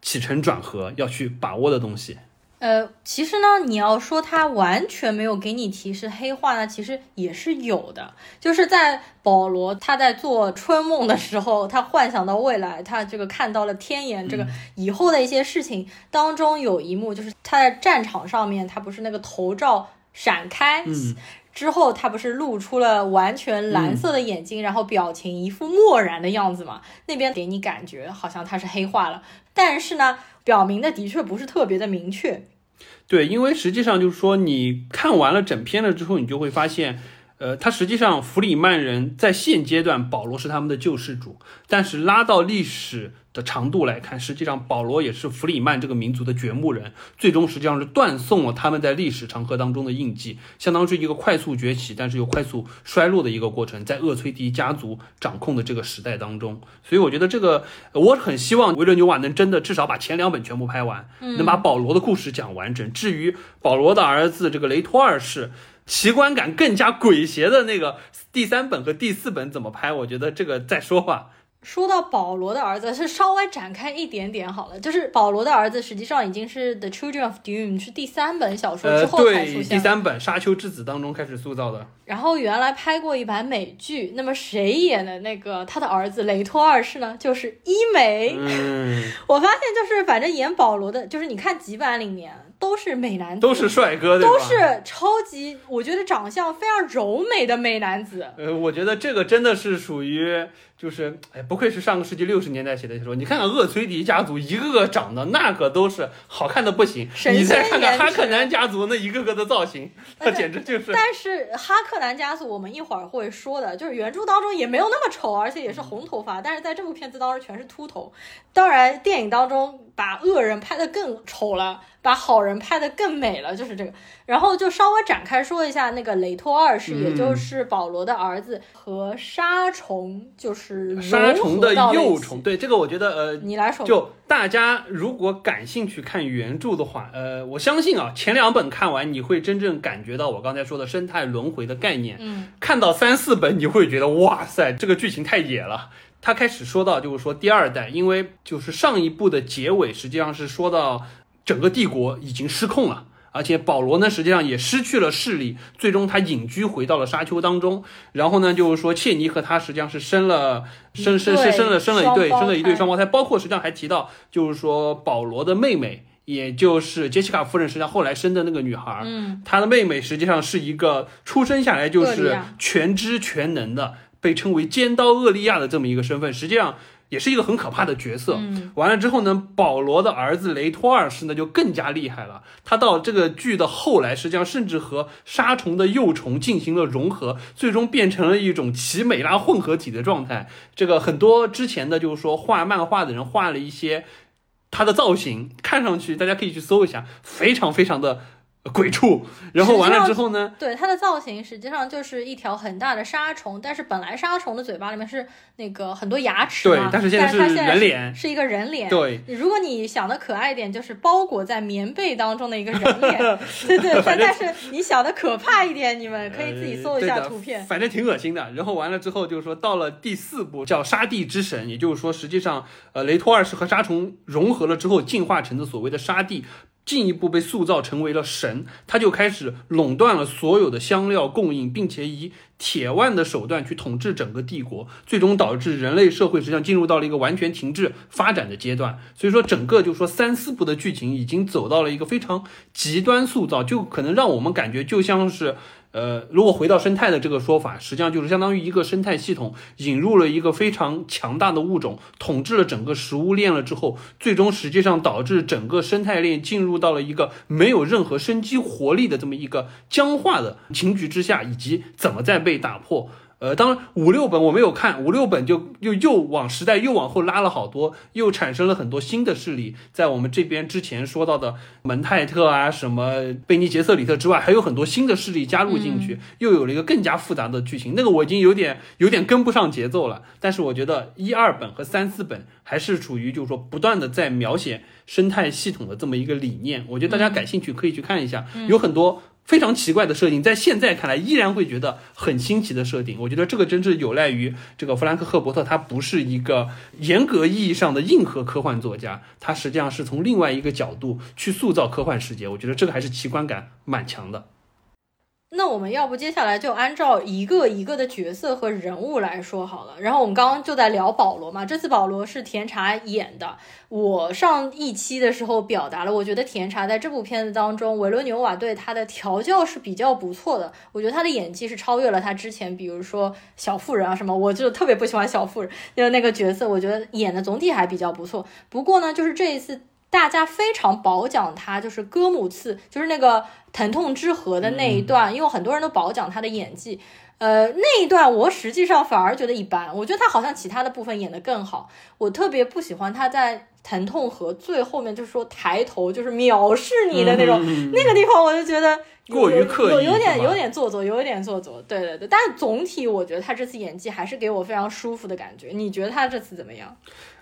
起承转合要去把握的东西。呃，其实呢，你要说他完全没有给你提示黑化呢，其实也是有的。就是在保罗他在做春梦的时候，他幻想到未来，他这个看到了天眼这个以后的一些事情当中，有一幕就是他在战场上面，他不是那个头罩闪开之后，他不是露出了完全蓝色的眼睛，然后表情一副漠然的样子嘛？那边给你感觉好像他是黑化了，但是呢，表明的的确不是特别的明确。对，因为实际上就是说，你看完了整篇了之后，你就会发现，呃，他实际上弗里曼人在现阶段，保罗是他们的救世主，但是拉到历史。的长度来看，实际上保罗也是弗里曼这个民族的掘墓人，最终实际上是断送了他们在历史长河当中的印记，相当于是一个快速崛起，但是又快速衰落的一个过程，在厄崔迪家族掌控的这个时代当中。所以我觉得这个，我很希望维伦纽瓦能真的至少把前两本全部拍完，能把保罗的故事讲完整。至于保罗的儿子这个雷托二世，奇观感更加诡邪的那个第三本和第四本怎么拍，我觉得这个再说吧。说到保罗的儿子，是稍微展开一点点好了。就是保罗的儿子，实际上已经是《The Children of Dune》是第三本小说之呃，后才，出现的。第三本《沙丘之子》当中开始塑造的。然后原来拍过一版美剧，那么谁演的那个他的儿子雷托二世呢？就是伊美。嗯，我发现就是反正演保罗的，就是你看几版里面都是美男子，都是帅哥，都是超级，我觉得长相非常柔美的美男子。呃，我觉得这个真的是属于，就是，哎，不愧是上个世纪六十年代写的小说。你看看厄崔迪家族，一个个长得那可都是好看的不行。神你再看看哈克南家族那一个个的造型，那简直就是。但是哈克南家族，我们一会儿会说的，就是原著当中也没有那么丑，而且也是红头发，但是在这部片子当中全是秃头。当然，电影当中把恶人拍得更丑了，把好人拍得更美了，就是这个。然后就稍微展开说一下那个雷托二世，嗯也就是保罗的儿子和沙虫，就是沙虫的幼虫，。对这个我觉得呃，你来说，就大家如果感兴趣看原著的话，呃，我相信啊，前两本看完你会真正感觉到我刚才说的生态轮回的概念。嗯，看到三四本你会觉得哇塞，这个剧情太野了。他开始说到就是说第二代，因为就是上一部的结尾实际上是说到整个帝国已经失控了。而且保罗呢，实际上也失去了势力，最终他隐居回到了沙丘当中。然后呢，就是说切尼和他实际上是生了生生生生了生了一对生了一对双胞胎，包括实际上还提到就是说保罗的妹妹，也就是杰西卡夫人，实际上后来生的那个女孩，嗯，她的妹妹实际上是一个出生下来就是全知全能的，被称为尖刀厄利亚的这么一个身份，实际上也是一个很可怕的角色。嗯完了之后呢，保罗的儿子雷托二世呢就更加厉害了。他到这个剧的后来，实际上甚至和杀虫的幼虫进行了融合，最终变成了一种奇美拉混合体的状态。这个很多之前的就是说画漫画的人画了一些他的造型，看上去大家可以去搜一下，非常非常的鬼畜。然后完了之后呢，对，它的造型实际上就是一条很大的沙虫，但是本来沙虫的嘴巴里面是那个很多牙齿嘛，对但是现在它现在人脸是一个人脸。对。如果你想的可爱一点，就是包裹在棉被当中的一个人脸，对 对。但但是你想的可怕一点，你们可以自己搜一下图片。反正挺恶心的。然后完了之后，就是说到了第四部叫沙地之神，也就是说，实际上呃雷托二世和沙虫融合了之后，进化成的所谓的沙地。进一步被塑造成为了神，他就开始垄断了所有的香料供应，并且以铁腕的手段去统治整个帝国，最终导致人类社会实际上进入到了一个完全停滞发展的阶段。所以说，整个就说三四部的剧情已经走到了一个非常极端塑造，就可能让我们感觉就像是。呃，如果回到生态的这个说法，实际上就是相当于一个生态系统引入了一个非常强大的物种，统治了整个食物链了之后，最终实际上导致整个生态链进入到了一个没有任何生机活力的这么一个僵化的情局之下，以及怎么再被打破。呃，当然五六本我没有看，五六本就又又往时代又往后拉了好多，又产生了很多新的势力。在我们这边之前说到的蒙泰特啊，什么贝尼杰瑟里特之外，还有很多新的势力加入进去，又有了一个更加复杂的剧情。那个我已经有点有点跟不上节奏了。但是我觉得一二本和三四本还是处于就是说不断的在描写生态系统的这么一个理念。我觉得大家感兴趣可以去看一下，有很多。非常奇怪的设定，在现在看来依然会觉得很新奇的设定。我觉得这个真是有赖于这个弗兰克·赫伯特，他不是一个严格意义上的硬核科幻作家，他实际上是从另外一个角度去塑造科幻世界。我觉得这个还是奇观感蛮强的。那我们要不接下来就按照一个一个的角色和人物来说好了。然后我们刚刚就在聊保罗嘛，这次保罗是甜茶演的。我上一期的时候表达了，我觉得甜茶在这部片子当中，维伦纽瓦对他的调教是比较不错的。我觉得他的演技是超越了他之前，比如说小妇人啊什么，我就特别不喜欢小妇人就那个角色，我觉得演的总体还比较不错。不过呢，就是这一次。大家非常褒奖他，就是歌姆次，就是那个疼痛之河的那一段，因为很多人都褒奖他的演技。呃，那一段我实际上反而觉得一般，我觉得他好像其他的部分演得更好。我特别不喜欢他在疼痛和最后面，就是说抬头就是藐视你的那种、那个地方，我就觉得有过于刻意有有点有点做作，有一点做作。对对对，但是总体我觉得他这次演技还是给我非常舒服的感觉。你觉得他这次怎么样？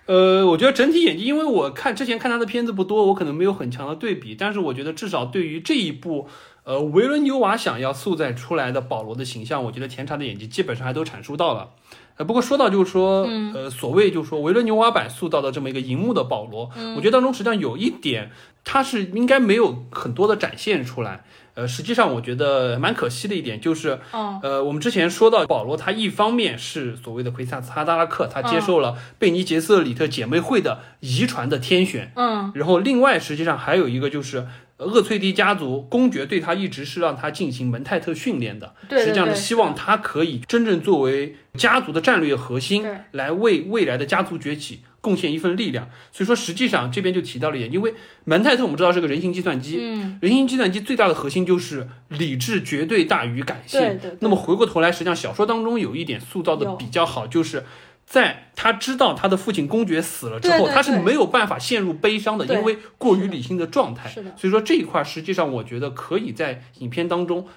呃，我觉得整体演技，因为我看之前看他的片子不多，我可能没有很强的对比，但是我觉得至少对于这一部，呃，维伦纽瓦想要塑造出来的保罗的形象，我觉得甜茶的演技基本上还都阐述到了。呃，不过说到就是说，嗯呃，所谓就是说维伦纽瓦版塑造的这么一个荧幕的保罗，嗯我觉得当中实际上有一点，他是应该没有很多的展现出来。呃，实际上我觉得蛮可惜的一点就是，嗯呃，我们之前说到保罗，他一方面是所谓的奎萨斯哈达拉克，他接受了贝尼杰瑟里特姐妹会的遗传的天选，嗯然后另外实际上还有一个就是。呃厄崔迪家族公爵对他一直是让他进行蒙泰特训练的，对对实际上是希望他可以真正作为家族的战略核心，来为未来的家族崛起贡献一份力量。所以说，实际上这边就提到了一点，因为蒙泰特我们知道是个人形计算机，嗯，人形计算机最大的核心就是理智绝对大于感性。对那么回过头来，实际上小说当中有一点塑造的比较好，就是在他知道他的父亲公爵死了之后，他是没有办法陷入悲伤的，因为过于理性的状态。是的所以说这一块实际上我觉得可以在影片当中。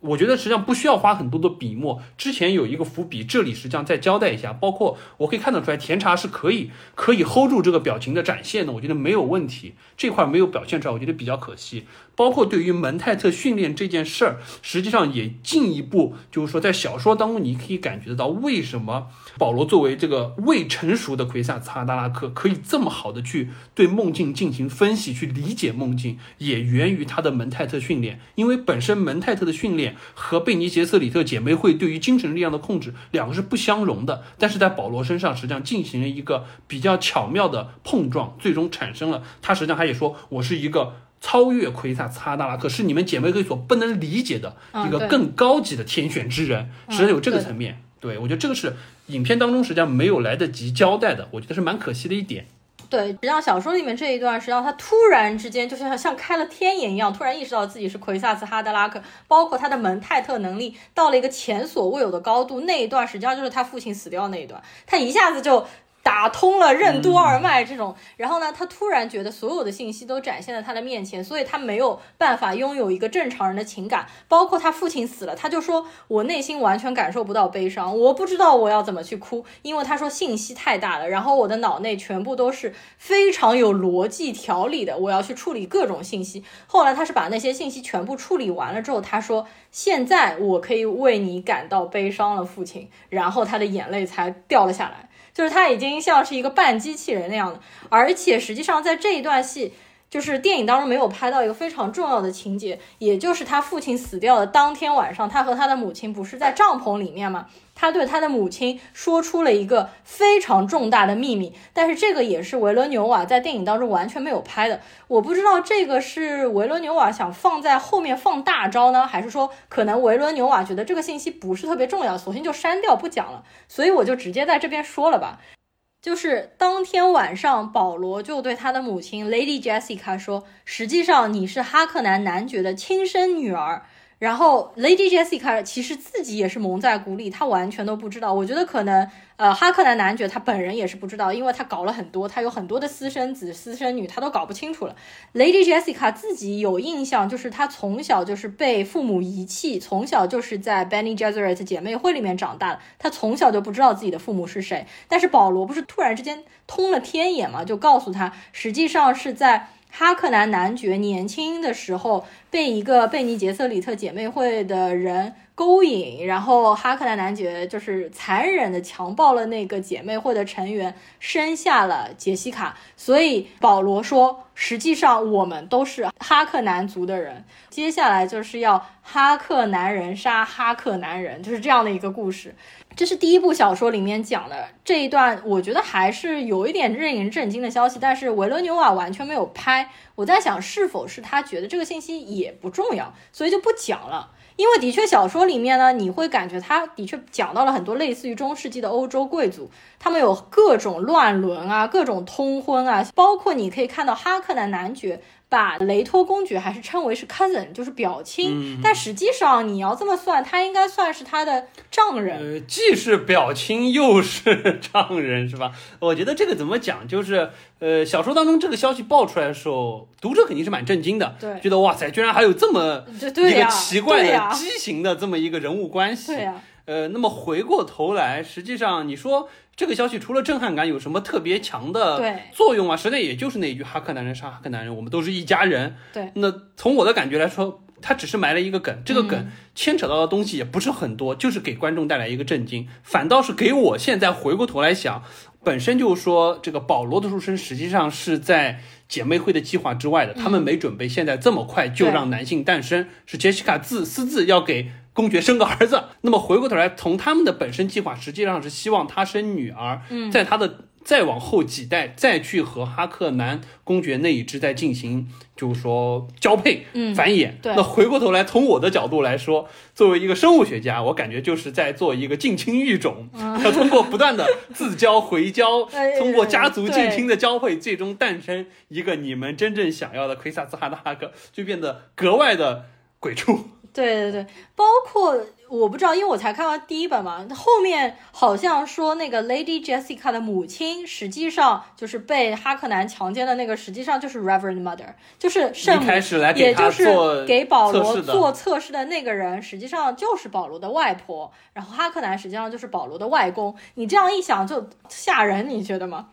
我觉得实际上不需要花很多的笔墨，之前有一个伏笔，这里实际上再交代一下，包括我可以看得出来，甜茶是可以可以 hold 住这个表情的展现的，我觉得没有问题。这块没有表现出来，我觉得比较可惜。包括对于蒙泰特训练这件事儿，实际上也进一步就是说，在小说当中你可以感觉得到，为什么保罗作为这个未成熟的奎萨斯哈达拉克，可以这么好的去对梦境进行分析，去理解梦境，也源于他的蒙泰特训练。因为本身蒙泰特的训练和贝尼杰瑟里特姐妹会对于精神力量的控制，两个是不相容的。但是在保罗身上，实际上进行了一个比较巧妙的碰撞，最终产生了他实际上他也说我是一个。超越奎萨斯哈达拉克是你们姐妹会所不能理解的一个更高级的天选之人，实际上有这个层面。对我觉得这个是影片当中实际上没有来得及交代的，我觉得是蛮可惜的一点。对，实际上小说里面这一段，实际上他突然之间就像像开了天眼一样，突然意识到自己是奎萨斯哈德拉克，包括他的蒙泰特能力到了一个前所未有的高度。那一段实际上就是他父亲死掉那一段，他一下子就。打通了任督二脉这种，然后呢，他突然觉得所有的信息都展现在他的面前，所以他没有办法拥有一个正常人的情感，包括他父亲死了，他就说我内心完全感受不到悲伤，我不知道我要怎么去哭，因为他说信息太大了，然后我的脑内全部都是非常有逻辑条理的，我要去处理各种信息。后来他是把那些信息全部处理完了之后，他说现在我可以为你感到悲伤了，父亲，然后他的眼泪才掉了下来。就是他已经像是一个半机器人那样的，而且实际上在这一段戏，就是电影当中没有拍到一个非常重要的情节，也就是他父亲死掉的当天晚上，他和他的母亲不是在帐篷里面吗？他对他的母亲说出了一个非常重大的秘密，但是这个也是维伦纽瓦在电影当中完全没有拍的。我不知道这个是维伦纽瓦想放在后面放大招呢，还是说可能维伦纽瓦觉得这个信息不是特别重要，索性就删掉不讲了。所以我就直接在这边说了吧。就是当天晚上，保罗就对他的母亲 Lady Jessica 说：“实际上你是哈克南男爵的亲生女儿。”然后 Lady Jessica 其实自己也是蒙在鼓里，她完全都不知道。我觉得可能呃哈克南男爵他本人也是不知道，因为他搞了很多，他有很多的私生子、私生女，他都搞不清楚了。Lady Jessica 自己有印象，就是她从小就是被父母遗弃，从小就是在 Benny Gesserit 姐妹会里面长大的，她从小就不知道自己的父母是谁。但是保罗不是突然之间通了天眼嘛，就告诉他，实际上是在。哈克南男爵年轻的时候被一个贝尼杰瑟里特姐妹会的人勾引，然后哈克南男爵就是残忍的强暴了那个姐妹会的成员，生下了杰西卡。所以保罗说，实际上我们都是哈克南族的人。接下来就是要哈克男人杀哈克男人，就是这样的一个故事。这是第一部小说里面讲的这一段，我觉得还是有一点令人震惊的消息，但是维伦纽瓦完全没有拍。我在想，是否是他觉得这个信息也不重要，所以就不讲了。因为的确，小说里面呢，你会感觉他的确讲到了很多类似于中世纪的欧洲贵族，他们有各种乱伦啊，各种通婚啊，包括你可以看到哈克南男爵。把雷托公爵还是称为是 cousin，就是表亲，嗯但实际上你要这么算，他应该算是他的丈人。呃，既是表亲又是丈人，是吧？我觉得这个怎么讲，就是呃，小说当中这个消息爆出来的时候，读者肯定是蛮震惊的，对觉得哇塞，居然还有这么一个奇怪、的畸形的这么一个人物关系。对呀、呃，那么回过头来，实际上你说这个消息除了震撼感，有什么特别强的对。作用啊？实际上也就是那一句“哈克男人杀哈克男人”，我们都是一家人。对，那从我的感觉来说，他只是埋了一个梗，这个梗牵扯到的东西也不是很多，就是给观众带来一个震惊，反倒是给我现在回过头来想，本身就是说这个保罗的出生实际上是在姐妹会的计划之外的，他们没准备现在这么快就让男性诞生，是杰西卡自私自要给公爵生个儿子。那么回过头来，从他们的本身计划实际上是希望他生女儿，在他的。再往后几代，再去和哈克南公爵那一支再进行，就是说交配、繁衍。对。那回过头来，从我的角度来说，作为一个生物学家，我感觉就是在做一个近亲育种，要通过不断的自交回交，通过家族近亲的交配，最终诞生一个你们真正想要的奎萨兹哈的哈克，就变得格外的鬼畜。对对对，包括我不知道，因为我才看完第一本嘛，后面好像说那个 Lady Jessica 的母亲实际上就是被哈克南强奸的那个，实际上就是 Reverend Mother，就是圣母，也就是给保罗做测试的那个人，实际上就是保罗的外婆，然后哈克南实际上就是保罗的外公。你这样一想就吓人，你觉得吗？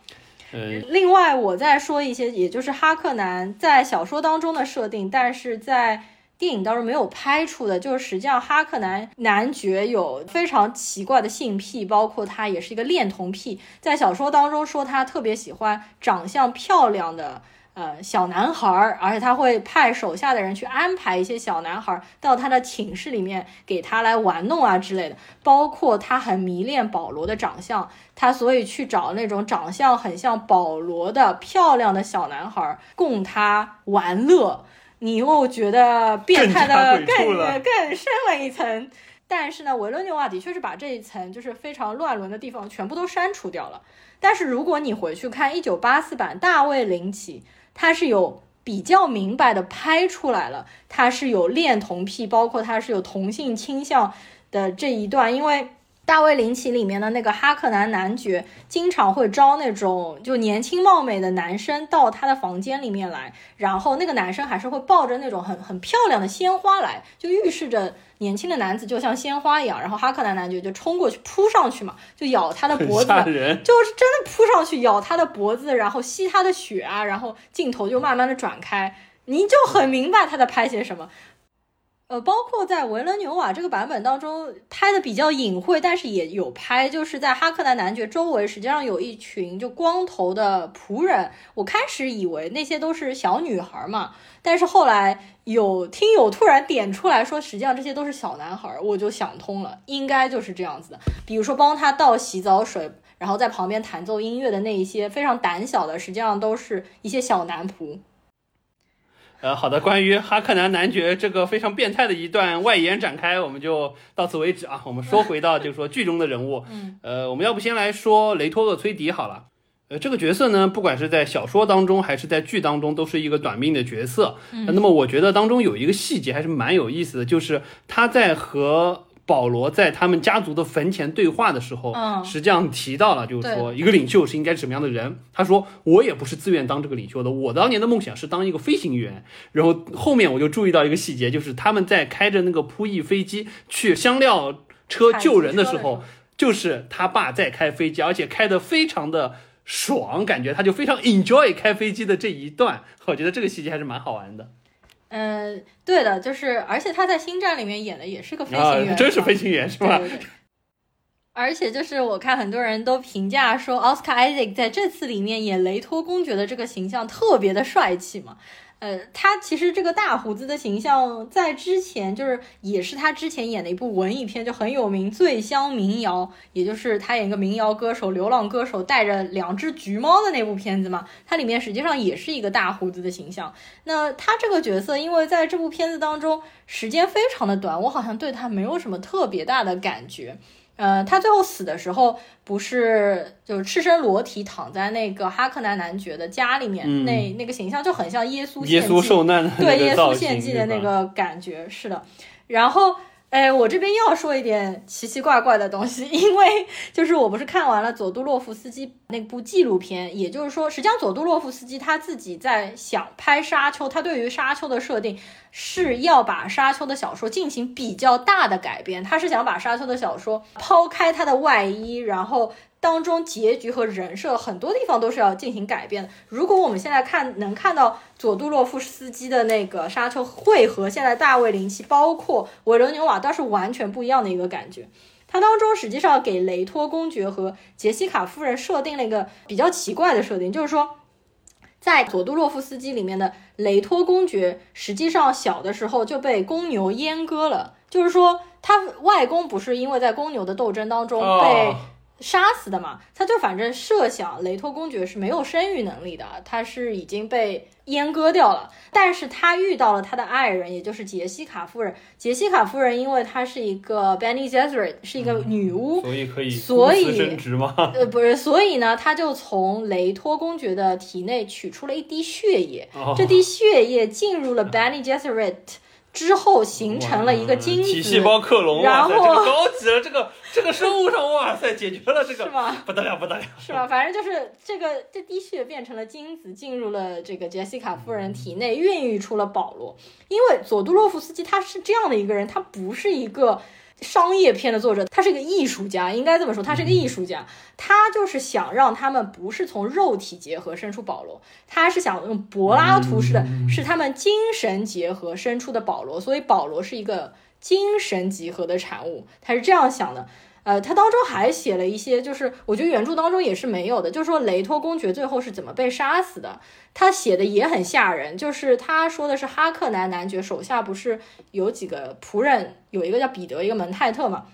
嗯。另外，我再说一些，也就是哈克南在小说当中的设定，但是在。电影当中没有拍出的，就是实际上哈克南男爵有非常奇怪的性癖，包括他也是一个恋童癖。在小说当中说他特别喜欢长相漂亮的呃小男孩儿，而且他会派手下的人去安排一些小男孩儿到他的寝室里面给他来玩弄啊之类的。包括他很迷恋保罗的长相，他所以去找那种长相很像保罗的漂亮的小男孩儿供他玩乐。你又觉得变态的更更深了一层，但是呢，维伦纽瓦的确是把这一层就是非常乱伦的地方全部都删除掉了。但是如果你回去看一九八四版大卫林奇，他是有比较明白的拍出来了，他是有恋童癖，包括他是有同性倾向的这一段，因为。大卫林奇里面的那个哈克南男爵经常会招那种就年轻貌美的男生到他的房间里面来，然后那个男生还是会抱着那种很很漂亮的鲜花来，就预示着年轻的男子就像鲜花一样。然后哈克南男爵就冲过去扑上去嘛，就咬他的脖子，就是真的扑上去咬他的脖子，然后吸他的血啊，然后镜头就慢慢的转开，你就很明白他在拍些什么。呃，包括在维伦纽瓦这个版本当中拍的比较隐晦，但是也有拍，就是在哈克南男爵周围实际上有一群就光头的仆人。我开始以为那些都是小女孩嘛，但是后来有听友突然点出来说，实际上这些都是小男孩，我就想通了，应该就是这样子的。比如说帮他倒洗澡水，然后在旁边弹奏音乐的那一些非常胆小的，实际上都是一些小男仆。呃，好的，关于哈克南男爵这个非常变态的一段外延展开，我们就到此为止啊。我们说回到 就是说剧中的人物，嗯，呃，我们要不先来说雷托厄崔迪好了。呃，这个角色呢，不管是在小说当中还是在剧当中，都是一个短命的角色。那么我觉得当中有一个细节还是蛮有意思的，就是他在和。保罗在他们家族的坟前对话的时候，嗯，实际上提到了，就是说一个领袖是应该是什么样的人。他说：“我也不是自愿当这个领袖的，我当年的梦想是当一个飞行员。”然后后面我就注意到一个细节，就是他们在开着那个扑翼飞机去香料车救人的时候，就是他爸在开飞机，而且开得非常的爽，感觉他就非常 enjoy 开飞机的这一段。我觉得这个细节还是蛮好玩的。嗯，对的，就是，而且他在星战里面演的也是个飞行员，真是飞行员是吧？而且就是我看很多人都评价说，奥斯卡·艾萨克在这次里面演雷托公爵的这个形象特别的帅气嘛。呃，他其实这个大胡子的形象在之前就是也是他之前演的一部文艺片就很有名，《醉乡民谣》，也就是他演一个民谣歌手、流浪歌手带着两只橘猫的那部片子嘛。它里面实际上也是一个大胡子的形象。那他这个角色，因为在这部片子当中时间非常的短，我好像对他没有什么特别大的感觉。呃，他最后死的时候，不是就是赤身裸体躺在那个哈克南男爵的家里面，那那个形象就很像耶稣，耶稣受难对耶稣献祭的那个感觉，是的，然后。哎，我这边又要说一点奇奇怪怪的东西，因为就是我不是看完了佐杜洛夫斯基那部纪录片，也就是说，实际上佐杜洛夫斯基他自己在想拍沙丘，他对于沙丘的设定是要把沙丘的小说进行比较大的改编，他是想把沙丘的小说抛开它的外衣，然后当中结局和人设很多地方都是要进行改变的。如果我们现在看能看到佐杜洛夫斯基的那个沙丘会和现在大卫林奇，包括维伦纽瓦，倒是完全不一样的一个感觉。它当中实际上给雷托公爵和杰西卡夫人设定了一个比较奇怪的设定，就是说，在佐杜洛夫斯基里面的雷托公爵，实际上小的时候就被公牛阉割了，就是说他外公不是因为在公牛的斗争当中被杀死的嘛，他就反正设想雷托公爵是没有生育能力的，他是已经被。阉割掉了，但是他遇到了他的爱人，也就是杰西卡夫人。杰西卡夫人因为她是一个 Benny Gesserit，是一个女巫，所以可以所以升职吗？呃，不是，所以呢，他就从雷托公爵的体内取出了一滴血液，这滴血液进入了 Benny Gesserit。之后形成了一个精子，体细胞克隆，然后这个高级了，这个这个生物上，哇塞，解决了这个，是吗？不得了，不得了，是吧？反正就是这个这滴血变成了精子，进入了这个杰西卡夫人体内，孕育出了保罗。因为佐杜洛夫斯基他是这样的一个人，他不是一个。商业片的作者，他是一个艺术家，应该这么说，他是一个艺术家。他就是想让他们不是从肉体结合生出保罗，他是想用柏拉图式的，是他们精神结合生出的保罗。所以保罗是一个精神集合的产物，他是这样想的。呃，他当中还写了一些，就是我觉得原著当中也是没有的，就是说雷托公爵最后是怎么被杀死的。他写的也很吓人，就是他说的是哈克南男爵手下不是有几个仆人，有一个叫彼得，一个蒙泰特嘛，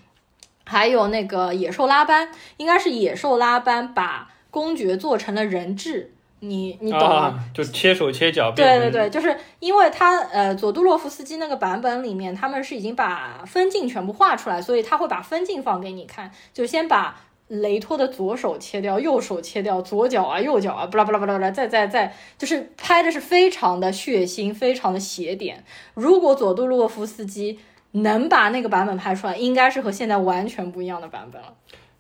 还有那个野兽拉班，应该是野兽拉班把公爵做成了人质。你你懂吗？就切手切脚。对对对，就是因为他呃，佐杜洛夫斯基那个版本里面，他们是已经把分镜全部画出来，所以他会把分镜放给你看，就先把雷托的左手切掉，右手切掉，左脚啊，右脚啊，巴拉巴拉巴拉巴拉，再再再，就是拍的是非常的血腥，非常的邪点。如果佐杜洛夫斯基能把那个版本拍出来，应该是和现在完全不一样的版本了。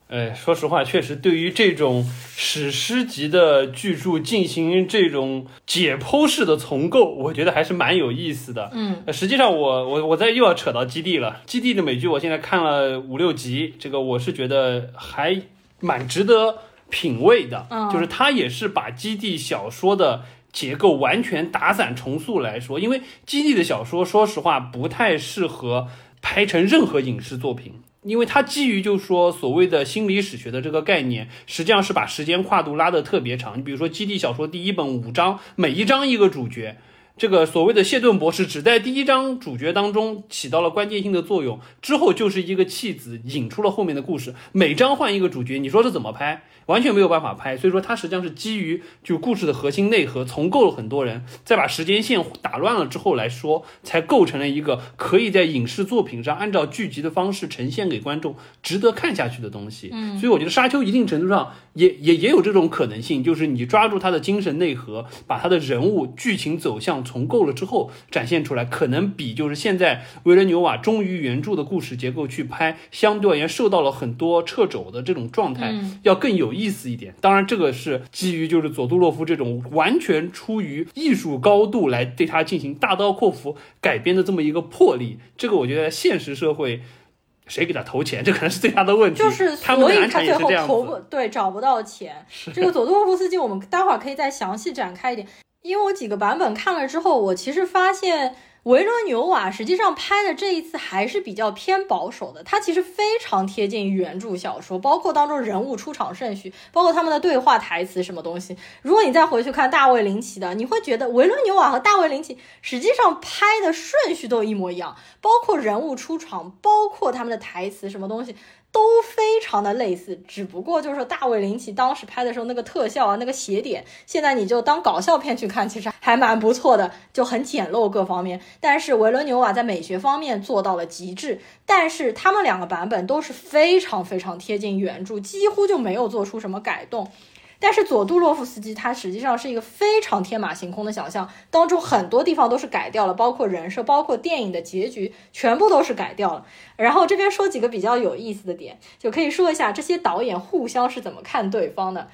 哎，说实话，确实对于这种史诗级的巨著进行这种解剖式的重构，我觉得还是蛮有意思的。嗯，实际上我我我在又要扯到基地了。基地的美剧我现在看了五六集，这个我是觉得还蛮值得品味的。嗯，就是它也是把基地小说的结构完全打散重塑来说，因为基地的小说说实话不太适合拍成任何影视作品。因为它基于就是说所谓的心理史学的这个概念，实际上是把时间跨度拉得特别长。你比如说《基地》小说第一本五章，每一章一个主角，这个所谓的谢顿博士只在第一章主角当中起到了关键性的作用，之后就是一个弃子，引出了后面的故事。每章换一个主角，你说这怎么拍？完全没有办法拍，所以说它实际上是基于就故事的核心内核重构了很多人，再把时间线打乱了之后来说，才构成了一个可以在影视作品上按照剧集的方式呈现给观众值得看下去的东西。嗯，所以我觉得《沙丘》一定程度上也也也有这种可能性，就是你抓住它的精神内核，把它的人物剧情走向重构了之后展现出来，可能比就是现在维伦纽瓦忠于原著的故事结构去拍，相对而言受到了很多掣肘的这种状态，要更有。意思一点，当然这个是基于就是佐杜洛夫这种完全出于艺术高度来对他进行大刀阔斧改编的这么一个魄力。这个我觉得现实社会谁给他投钱，这可能是最大的问题。就是他所以他最后投不对找不到钱。这个佐杜洛夫斯基，我们待会儿可以再详细展开一点，因为我几个版本看了之后，我其实发现。维伦纽瓦实际上拍的这一次还是比较偏保守的，他其实非常贴近原著小说，包括当中人物出场顺序，包括他们的对话台词什么东西。如果你再回去看大卫林奇的，你会觉得维伦纽瓦和大卫林奇实际上拍的顺序都一模一样，包括人物出场，包括他们的台词什么东西。都非常的类似，只不过就是大卫林奇当时拍的时候那个特效啊，那个斜点，现在你就当搞笑片去看，其实还蛮不错的，就很简陋各方面。但是维伦纽瓦在美学方面做到了极致，但是他们两个版本都是非常非常贴近原著，几乎就没有做出什么改动。但是佐杜洛夫斯基他实际上是一个非常天马行空的想象，当中很多地方都是改掉了，包括人设，包括电影的结局，全部都是改掉了。然后这边说几个比较有意思的点，就可以说一下这些导演互相是怎么看对方的。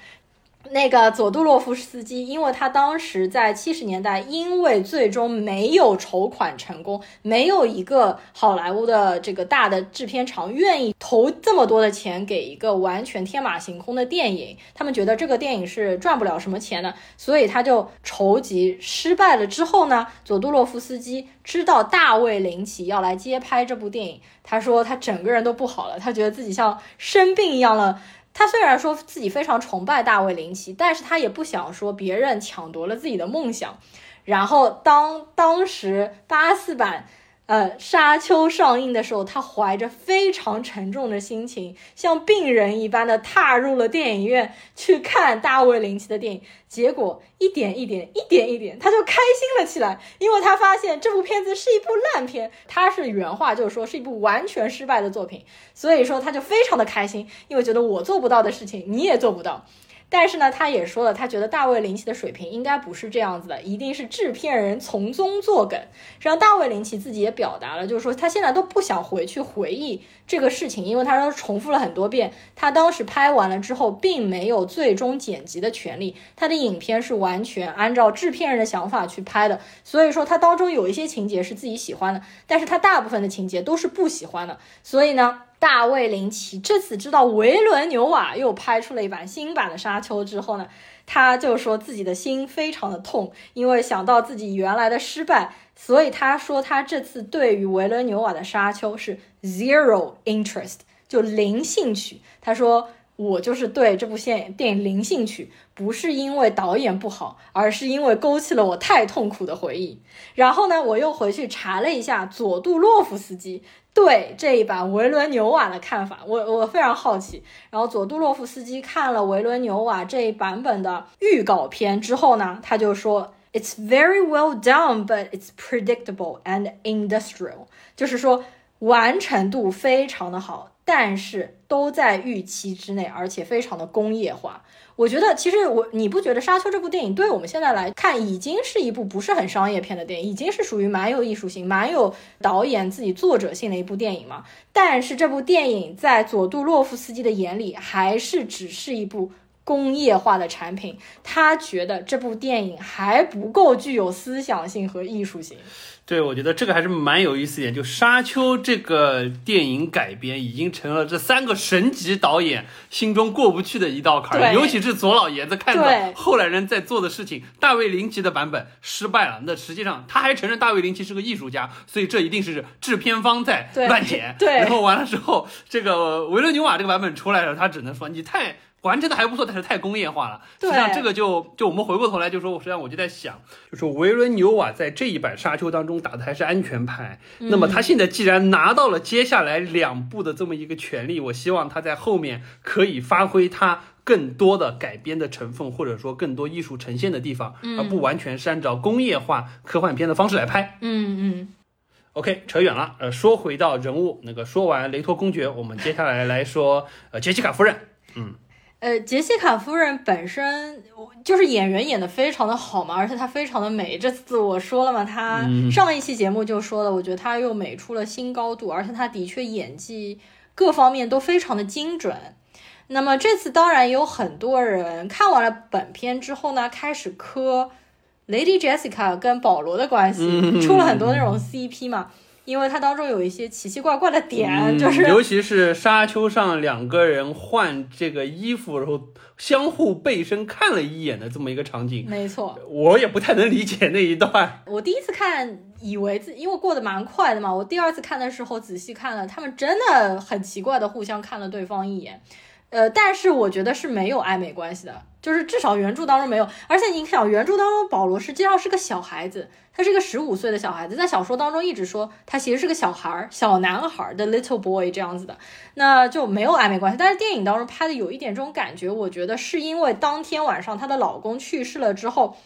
那个佐杜洛夫斯基，因为他当时在七十年代，因为最终没有筹款成功，没有一个好莱坞的这个大的制片厂愿意投这么多的钱给一个完全天马行空的电影，他们觉得这个电影是赚不了什么钱的，所以他就筹集失败了之后呢，佐杜洛夫斯基知道大卫林奇要来接拍这部电影，他说他整个人都不好了，他觉得自己像生病一样了。他虽然说自己非常崇拜大卫林奇，但是他也不想说别人抢夺了自己的梦想。然后当当时八四版。呃，《沙丘》上映的时候，他怀着非常沉重的心情，像病人一般的踏入了电影院去看大卫林奇的电影。结果一点一点、一点一点，他就开心了起来，因为他发现这部片子是一部烂片。他是原话就是说是一部完全失败的作品，所以说他就非常的开心，因为觉得我做不到的事情你也做不到。但是呢，他也说了，他觉得大卫林奇的水平应该不是这样子的，一定是制片人从中作梗。实际上，大卫林奇自己也表达了，就是说他现在都不想回去回忆这个事情，因为他说重复了很多遍。他当时拍完了之后，并没有最终剪辑的权利，他的影片是完全按照制片人的想法去拍的。所以说，他当中有一些情节是自己喜欢的，但是他大部分的情节都是不喜欢的。所以呢。大卫林奇这次知道维伦纽瓦又拍出了一版新版的《沙丘》之后呢，他就说自己的心非常的痛，因为想到自己原来的失败，所以他说他这次对于维伦纽瓦的《沙丘》是 zero interest，就零兴趣。他说我就是对这部电电影零兴趣，不是因为导演不好，而是因为勾起了我太痛苦的回忆。然后呢，我又回去查了一下佐杜洛夫斯基。对这一版维伦纽瓦的看法，我我非常好奇。然后佐杜洛夫斯基看了维伦纽瓦这一版本的预告片之后呢，他就说：“It's very well done, but it's predictable and industrial。”就是说完成度非常的好，但是都在预期之内，而且非常的工业化。我觉得其实我你不觉得《沙丘》这部电影对我们现在来看已经是一部不是很商业片的电影，已经是属于蛮有艺术性、蛮有导演自己作者性的一部电影吗？但是这部电影在佐杜洛夫斯基的眼里还是只是一部工业化的产品，他觉得这部电影还不够具有思想性和艺术性。对，我觉得这个还是蛮有意思一点。就《沙丘》这个电影改编，已经成了这三个神级导演心中过不去的一道坎儿。尤其是左老爷子看到后来人在做的事情，大卫林奇的版本失败了。那实际上他还承认大卫林奇是个艺术家，所以这一定是制片方在乱剪。对，然后完了之后，这个维伦纽瓦这个版本出来了，他只能说你太。完成的还不错，但是太工业化了。实际上，这个就就我们回过头来就说，实际上我就在想，就是维伦纽瓦在这一版《沙丘》当中打的还是安全牌。那么他现在既然拿到了接下来两部的这么一个权利，我希望他在后面可以发挥他更多的改编的成分，或者说更多艺术呈现的地方，而不完全是按照工业化科幻片的方式来拍。嗯嗯。OK，扯远了。呃，说回到人物，那个说完雷托公爵，我们接下来来说呃杰西卡夫人。嗯。呃，杰西卡夫人本身就是演员演的非常的好嘛，而且她非常的美。这次我说了嘛，她上一期节目就说了，我觉得她又美出了新高度，而且她的确演技各方面都非常的精准。那么这次当然有很多人看完了本片之后呢，开始磕 Lady Jessica 跟保罗的关系，出了很多那种 CP 嘛。因为它当中有一些奇奇怪怪的点，就是尤其是沙丘上两个人换这个衣服，然后相互背身看了一眼的这么一个场景。没错，我也不太能理解那一段。我第一次看，以为自因为过得蛮快的嘛，我第二次看的时候仔细看了，他们真的很奇怪的互相看了对方一眼。呃，但是我觉得是没有暧昧关系的，就是至少原著当中没有。而且你想，原著当中保罗实际上是个小孩子，他是个十五岁的小孩子，在小说当中一直说他其实是个小孩儿、小男孩的 little boy 这样子的，那就没有暧昧关系。但是电影当中拍的有一点这种感觉，我觉得是因为当天晚上她的老公去世了之后，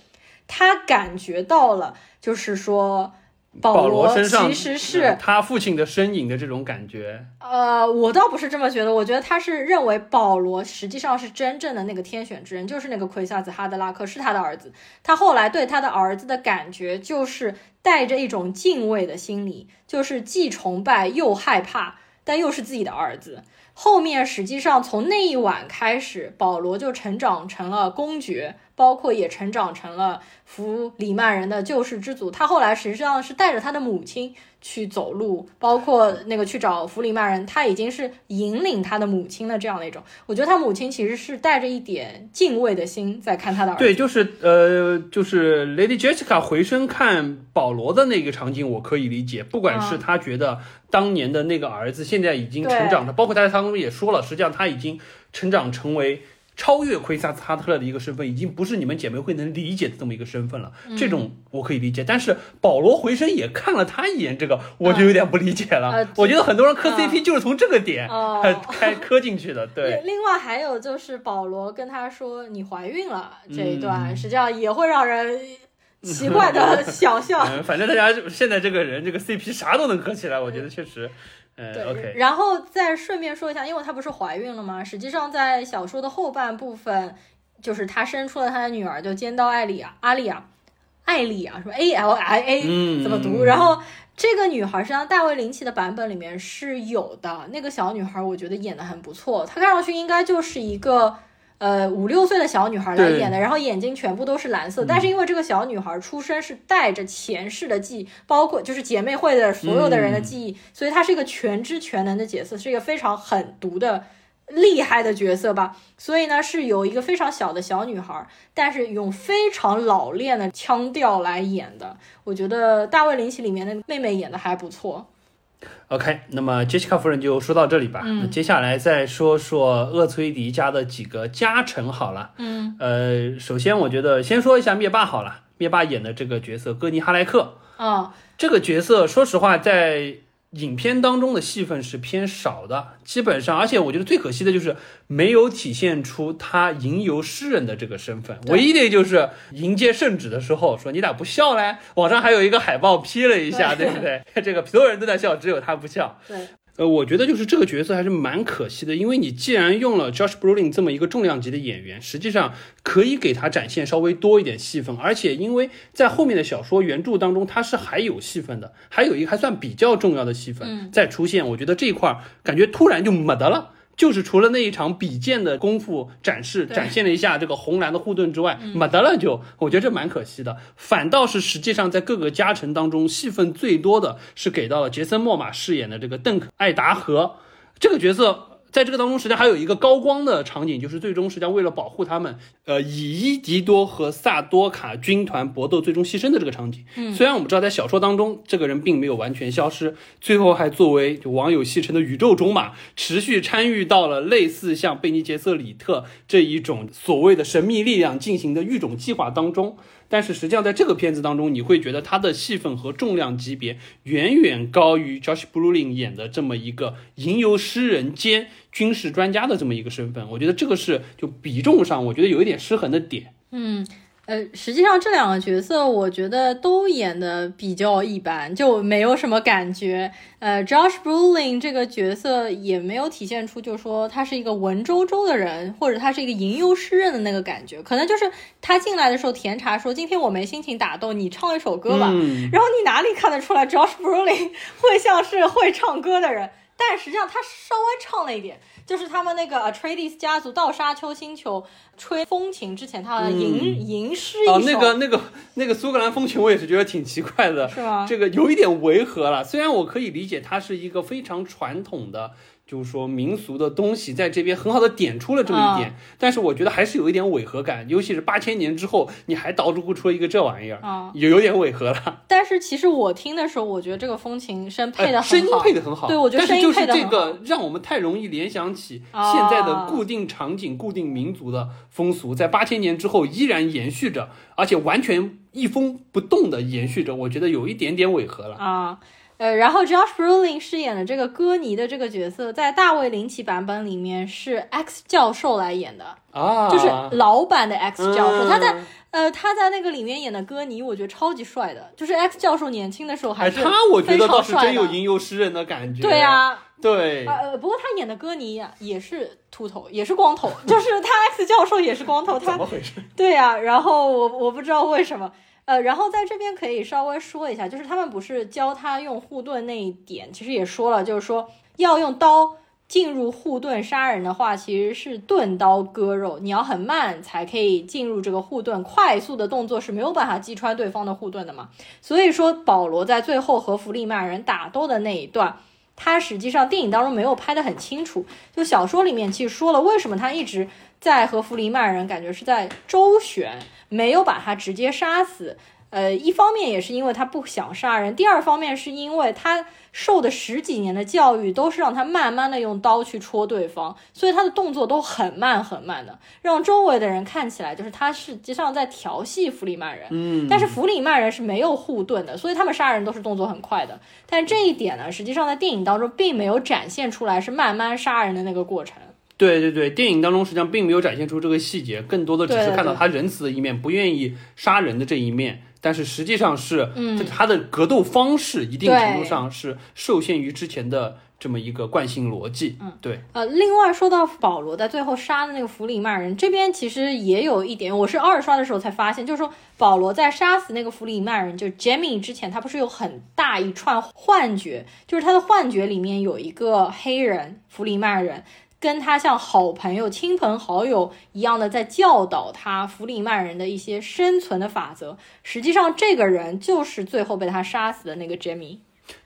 她感觉到了，就是说。保罗身上其实是他父亲的身影的这种感觉。呃，我倒不是这么觉得，我觉得他是认为保罗实际上是真正的那个天选之人，就是那个奎萨子哈德拉克是他的儿子。他后来对他的儿子的感觉就是带着一种敬畏的心理，就是既崇拜又害怕，但又是自己的儿子。后面实际上从那一晚开始，保罗就成长成了公爵，包括也成长成了弗里曼人的救世之祖。他后来实际上是带着他的母亲去走路，包括那个去找弗里曼人，他已经是引领他的母亲的这样的一种。我觉得他母亲其实是带着一点敬畏的心在看他的儿子。对，就是呃，就是 Lady Jessica 回身看保罗的那个场景，我可以理解。不管是嗯他觉得当年的那个儿子现在已经成长了，包括他在当中也说了，实际上他已经成长成为。超越奎萨斯哈特勒的一个身份，已经不是你们姐妹会能理解的这么一个身份了。嗯这种我可以理解，但是保罗回身也看了他一眼，这个我就有点不理解了。呃我觉得很多人磕嗯 CP 就是从这个点、哦呃开磕进去的。对，另另外还有就是保罗跟他说你怀孕了这一段，嗯实际上也会让人奇怪的想象。嗯，反正大家现在这个人这个 CP 啥都能磕起来，我觉得确实，呃对，OK，然后再顺便说一下，因为她不是怀孕了吗？实际上在小说的后半部分，就是她生出了她的女儿，就尖刀艾丽亚，阿丽亚，艾丽亚什么 A L I A 嗯，怎么读？然后这个女孩实际上大卫林奇的版本里面是有的，那个小女孩我觉得演的很不错，她看上去应该就是一个。呃，五六岁的小女孩来演的，然后眼睛全部都是蓝色，但是因为这个小女孩出生是带着前世的记忆，包括就是姐妹会的所有的人的记忆，所以她是一个全知全能的角色，是一个非常狠毒的、厉害的角色吧。所以呢，是有一个非常小的小女孩，但是用非常老练的腔调来演的。我觉得大卫林奇里面的妹妹演的还不错。OK，那么杰西卡夫人就说到这里吧。嗯那接下来再说说厄崔迪家的几个家臣好了。嗯呃，首先我觉得先说一下灭霸好了，灭霸演的这个角色哥尼哈莱克，啊，这个角色说实话在影片当中的戏份是偏少的，基本上，而且我觉得最可惜的就是没有体现出他吟游诗人的这个身份。唯一的就是迎接圣旨的时候说你咋不笑嘞？网上还有一个海报 P 了一下，对对不对？这个所有人都在笑，只有他不笑。对，呃，我觉得就是这个角色还是蛮可惜的，因为你既然用了 Josh Brolin 这么一个重量级的演员，实际上可以给他展现稍微多一点戏份，而且因为在后面的小说原著当中，他是还有戏份的，还有一个还算比较重要的戏份在出现，我觉得这一块儿感觉突然就没得了。就是除了那一场比剑的功夫展示，展现了一下这个红蓝的护盾之外，没得了就，我觉得这蛮可惜的。反倒是实际上在各个加成当中，戏份最多的是给到了杰森·莫玛饰演的这个邓肯·艾达和这个角色。在这个当中，实际上还有一个高光的场景，就是最终实际上为了保护他们，呃，以伊迪多和萨多卡军团搏斗最终牺牲的这个场景。嗯，虽然我们知道在小说当中，这个人并没有完全消失，最后还作为就网友戏称的宇宙种马，持续参与到了类似像贝尼杰瑟里特这一种所谓的神秘力量进行的育种计划当中。但是实际上，在这个片子当中，你会觉得他的戏份和重量级别远远高于 Josh Brolin 演的这么一个吟游诗人兼军事专家的这么一个身份。我觉得这个是就比重上，我觉得有一点失衡的点。嗯。呃，实际上这两个角色，我觉得都演的比较一般，就没有什么感觉。呃，Josh Brolin 这个角色也没有体现出，就是说他是一个文绉绉的人，或者他是一个吟游诗人的那个感觉。可能就是他进来的时候甜茶说：“今天我没心情打斗，你唱一首歌吧。嗯，然后你哪里看得出来 Josh Brolin 会像是会唱歌的人？但实际上他稍微唱了一点，就是他们那个 Atreides 家族到沙丘星球吹风琴之前，他好像吟吟诗一首，哦，那个那个那个苏格兰风琴，我也是觉得挺奇怪的。是吗？这个有一点违和了。虽然我可以理解它是一个非常传统的，就是说民俗的东西，在这边很好的点出了这么一点，但是我觉得还是有一点违和感。尤其是八千年之后，你还捣鼓出了一个这玩意儿，啊、有有点违和了。但是其实我听的时候，我觉得这个风琴声配的好声音，配的很好，对我觉得声音但是就是这个让我们太容易联想起哦现在的固定场景、固定民族的风俗，在八千年之后依然延续着，而且完全一风不动的延续着，我觉得有一点点违和了。啊。呃，然后 Josh Brolin 饰演的这个歌尼的这个角色，在大卫林奇版本里面是 X 教授来演的，啊，就是老版的 X 教授。他在嗯呃他在那个里面演的歌尼，我觉得超级帅的。就是 X 教授年轻的时候还哎，是他我觉得倒是非常帅的真有吟游诗人的感觉。对啊，对呃，呃，不过他演的歌尼呀也是秃头，也是光头，就是他 X 教授也是光头，他怎么回事？对呀、然后我我不知道为什么，呃，然后在这边可以稍微说一下，就是他们不是教他用护盾那一点，其实也说了，就是说要用刀进入护盾杀人的话，其实是钝刀割肉，你要很慢才可以进入这个护盾，快速的动作是没有办法击穿对方的护盾的嘛。所以说，保罗在最后和弗利曼人打斗的那一段，他实际上电影当中没有拍得很清楚，就小说里面其实说了为什么他一直在和弗里曼人感觉是在周旋，没有把他直接杀死。呃，一方面也是因为他不想杀人，第二方面是因为他受的十几年的教育都是让他慢慢的用刀去戳对方，所以他的动作都很慢很慢的，让周围的人看起来就是他实际上在调戏弗里曼人。嗯，但是弗里曼人是没有护盾的，所以他们杀人都是动作很快的。但这一点呢，实际上在电影当中并没有展现出来是慢慢杀人的那个过程。对对对，电影当中实际上并没有展现出这个细节，更多的只是看到他仁慈的一面，不愿意杀人的这一面。但是实际上是，嗯他的格斗方式一定程度上是受限于之前的这么一个惯性逻辑。嗯，对，呃，另外说到保罗在最后杀的那个弗里曼人，这边其实也有一点，我是二刷的时候才发现，就是说保罗在杀死那个弗里曼人，就 Jamie 之前，他不是有很大一串幻觉，就是他的幻觉里面有一个黑人弗里曼人。跟他像好朋友、亲朋好友一样的在教导他弗里曼人的一些生存的法则。实际上，这个人就是最后被他杀死的那个 Jamie。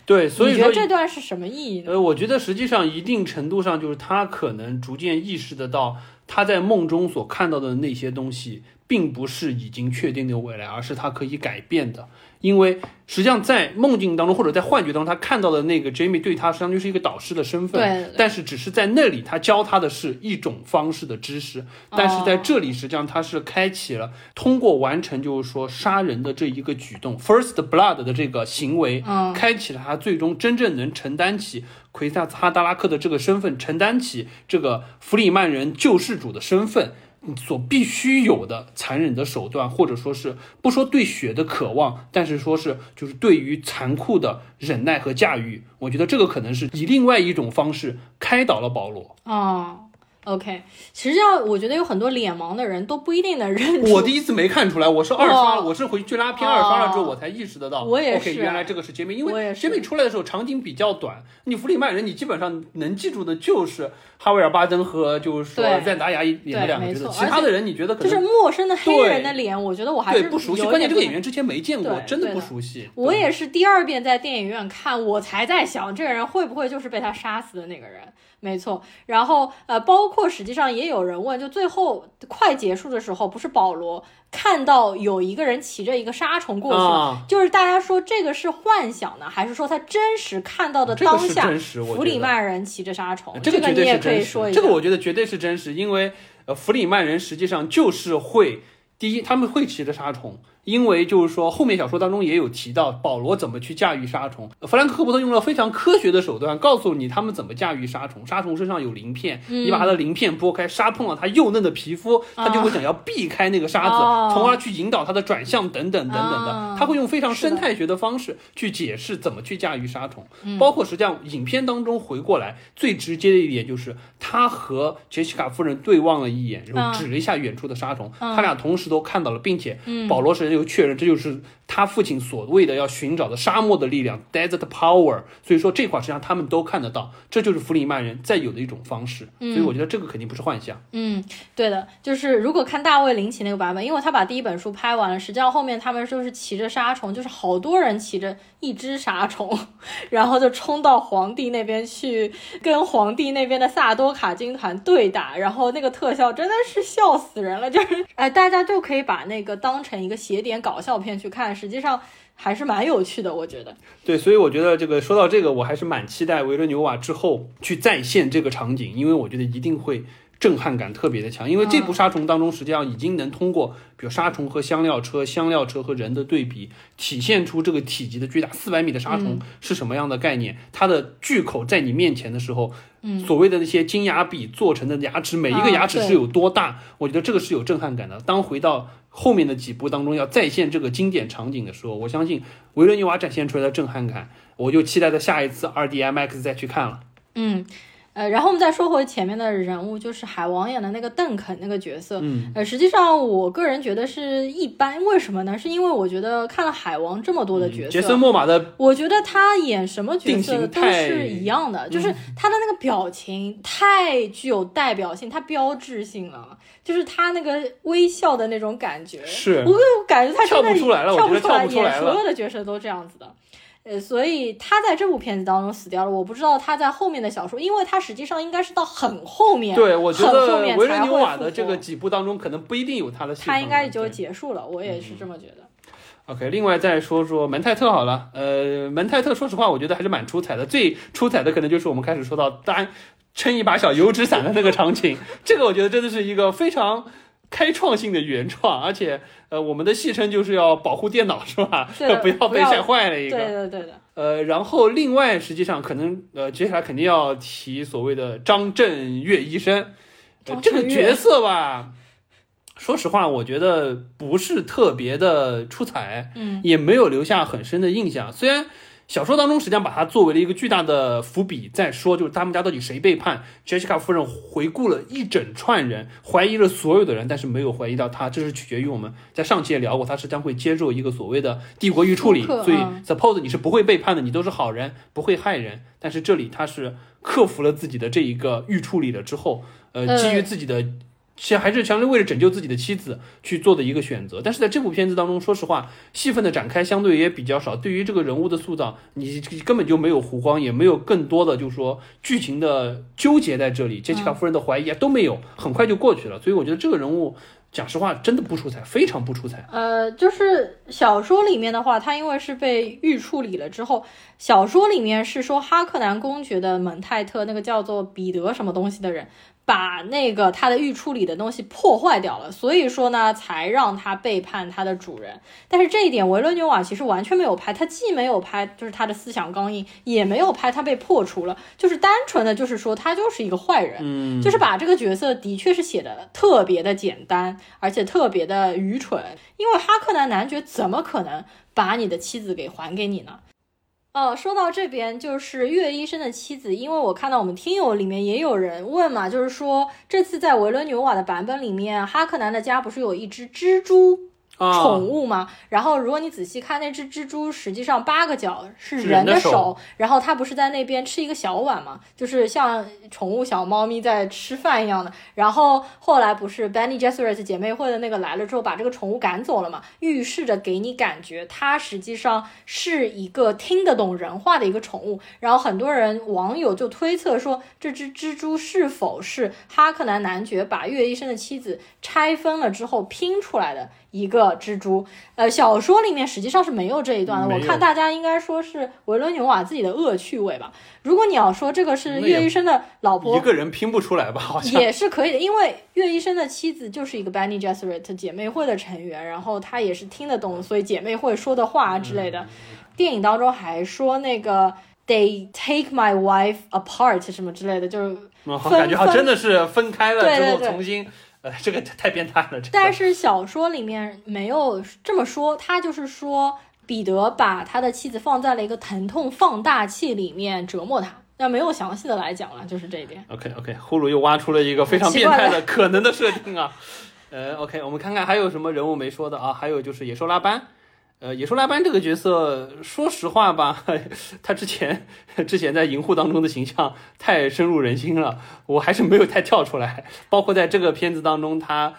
对，所以说你觉得这段是什么意义呢？呃，我觉得实际上一定程度上就是他可能逐渐意识得到，他在梦中所看到的那些东西，并不是已经确定的未来，而是他可以改变的。因为实际上在梦境当中或者在幻觉当中，他看到的那个 Jamie 对他实际上就是一个导师的身份，但是只是在那里他教他的是一种方式的知识，但是在这里实际上他是开启了通过完成就是说杀人的这一个举动 first blood 的这个行为，嗯。开启了他最终真正能承担起奎萨哈达拉克的这个身份，承担起这个弗里曼人救世主的身份。所必须有的残忍的手段，或者说是不说对血的渴望，但是说是就是对于残酷的忍耐和驾驭，我觉得这个可能是以另外一种方式开导了保罗。哦，OK，实际上我觉得有很多脸盲的人都不一定能认出。我第一次没看出来，我是二刷我是回去拉片二刷了之后，哦我才意识得到。我也 OK，是原来这个是杰米，因为杰米出来的时候场景比较短，你弗里曼人你基本上能记住的就是哈维尔巴登和就是说对赞达雅演的两个角色，其他的人你觉得可能就是陌生的黑人的脸，我觉得我还是对不熟悉，关键这个演员之前没见过，对真的不熟悉。我也是第二遍在电影院看，我才在想这个人会不会就是被他杀死的那个人。没错，然后呃，包括实际上也有人问，就最后快结束的时候，不是保罗看到有一个人骑着一个沙虫过去，啊就是大家说这个是幻想呢，还是说他真实看到的当下弗里曼人骑着沙虫？这个你也可以说一下。这个我觉得绝对是真实，因为呃，弗里曼人实际上就是会，第一他们会骑着沙虫，因为就是说后面小说当中也有提到保罗怎么去驾驭杀虫，弗兰克·赫伯特用了非常科学的手段告诉你他们怎么驾驭杀虫，杀虫身上有鳞片，嗯。你把它的鳞片剥开，杀碰了它幼嫩的皮肤，它就会想要避开那个沙子，哦。从而去引导它的转向等等等等的哦，他会用非常生态学的方式去解释怎么去驾驭杀虫，嗯。包括实际上影片当中回过来最直接的一点就是他和杰西卡夫人对望了一眼，然后嗯指了一下远处的沙虫，嗯他俩同时都看到了，并且嗯。保罗神又确认这就是他父亲所谓的要寻找的沙漠的力量 （desert power）。所以说这块实际上他们都看得到，这就是弗里曼人再有的一种方式。所以我觉得这个肯定不是幻想。嗯，对的，就是如果看大卫林奇那个版本，因为他把第一本书拍完了，实际上后面他们就是骑着沙虫，就是好多人骑着一只沙虫，然后就冲到皇帝那边去跟皇帝那边的萨多卡军团对打，然后那个特效真的是笑死人了，就是哎，大家就可以把那个当成一个写点搞笑片去看，实际上还是蛮有趣的，我觉得。对，所以我觉得这个说到这个，我还是蛮期待维伦纽瓦之后去再现这个场景，因为我觉得一定会震撼感特别的强。因为这部杀虫当中，实际上已经能通过比如杀虫和香料车、香料车和人的对比，体现出这个体积的巨大。四百米的杀虫是什么样的概念？它的巨口在你面前的时候，嗯所谓的那些金牙笔做成的牙齿，每一个牙齿是有多大？我觉得这个是有震撼感的。当回到后面的几部当中要再现这个经典场景的时候，我相信维伦纽瓦展现出来的震撼感，我就期待着下一次二 D MX 再去看了。嗯，呃，然后我们再说回前面的人物，就是海王演的那个邓肯那个角色，嗯，呃，实际上我个人觉得是一般，为什么呢？是因为我觉得看了海王这么多的角色，嗯杰森·莫玛的我觉得他演什么角色都是一样的，就是嗯他的那个表情太具有代表性，他标志性了，就是他那个微笑的那种感觉，是我我感觉他真的跳不出来了跳不出来，出来演所有的角色都这样子的。呃，所以他在这部片子当中死掉了。我不知道他在后面的小说，因为他实际上应该是到很后面，对，我觉得面维伦纽瓦的这个几部当中，可能不一定有他的。他应该就结束了。我也是这么觉得。OK，另外再说说门泰特好了，呃，门泰特说实话，我觉得还是蛮出彩的。最出彩的可能就是我们开始说到单撑一把小油纸伞的那个场景，这个我觉得真的是一个非常开创性的原创，而且呃，我们的戏称就是要保护电脑是吧？对 不要被不要晒坏了一个对。的，对的。呃，然后另外实际上可能呃，接下来肯定要提所谓的张震岳医生，呃这个角色吧。说实话，我觉得不是特别的出彩，嗯，也没有留下很深的印象。虽然小说当中实际上把它作为了一个巨大的伏笔，在说就是他们家到底谁背叛。Jessica 夫人回顾了一整串人，怀疑了所有的人，但是没有怀疑到他，这是取决于我们在上期也聊过，他是将会接受一个所谓的帝国预处理，所以嗯 suppose 你是不会背叛的，你都是好人，不会害人。但是这里他是克服了自己的这一个预处理了之后，呃，呃基于自己的。其实还是强烈为了拯救自己的妻子去做的一个选择，但是在这部片子当中，说实话，戏份的展开相对也比较少。对于这个人物的塑造，你根本就没有弧光，也没有更多的就是说剧情的纠结在这里。杰西卡夫人的怀疑啊都没有，很快就过去了。所以我觉得这个人物，讲实话，真的不出彩，非常不出彩。呃，就是小说里面的话，他因为是被预处理了之后，小说里面是说哈克南公爵的蒙泰特那个叫做彼得什么东西的人，把那个他的预处理的东西破坏掉了，所以说呢，才让他背叛他的主人。但是这一点维伦纽瓦其实完全没有拍，他既没有拍就是他的思想刚硬，也没有拍他被破除了，就是单纯的就是说他就是一个坏人。嗯，就是把这个角色的确是写的特别的简单，而且特别的愚蠢。因为哈克南男爵怎么可能把你的妻子给还给你呢？呃，说到这边，就是岳医生的妻子，因为我看到我们听友里面也有人问嘛，就是说这次在维伦纽瓦的版本里面，哈克南的家不是有一只蜘蛛，宠物吗？然后如果你仔细看，那只蜘蛛实际上八个脚是是人人的手手，然后它不是在那边吃一个小碗嘛，就是像宠物小猫咪在吃饭一样的。然后后来不是 Benny j e s s e r i t 姐妹会的那个来了之后，把这个宠物赶走了嘛，预示着给你感觉它实际上是一个听得懂人话的一个宠物。然后很多人网友就推测说，这只蜘蛛是否是哈克南男爵把岳医生的妻子拆分了之后拼出来的一个蜘蛛？呃，小说里面实际上是没有这一段的。我看大家应该说是维伦纽瓦自己的恶趣味吧。如果你要说这个是岳医生的老婆一，个人拼不出来吧？好像也是可以的，因为岳医生的妻子就是一个 Benny j e s s e r i t 姐妹会的成员，然后她也是听得懂，所以姐妹会说的话之类的。嗯电影当中还说那个 They take my wife apart 什么之类的，就是感觉好真的是分开了之后重新，呃，这个太变态了。这个但是小说里面没有这么说，他就是说彼得把他的妻子放在了一个疼痛放大器里面折磨他，那没有详细的来讲了，就是这一点。OK OK，呼噜又挖出了一个非常变态的可能的设定啊。呃，OK，我们看看还有什么人物没说的啊？还有就是野兽拉班。呃，野兽拉班这个角色，说实话吧，他之前之前在银护当中的形象太深入人心了，我还是没有太跳出来。包括在这个片子当中，他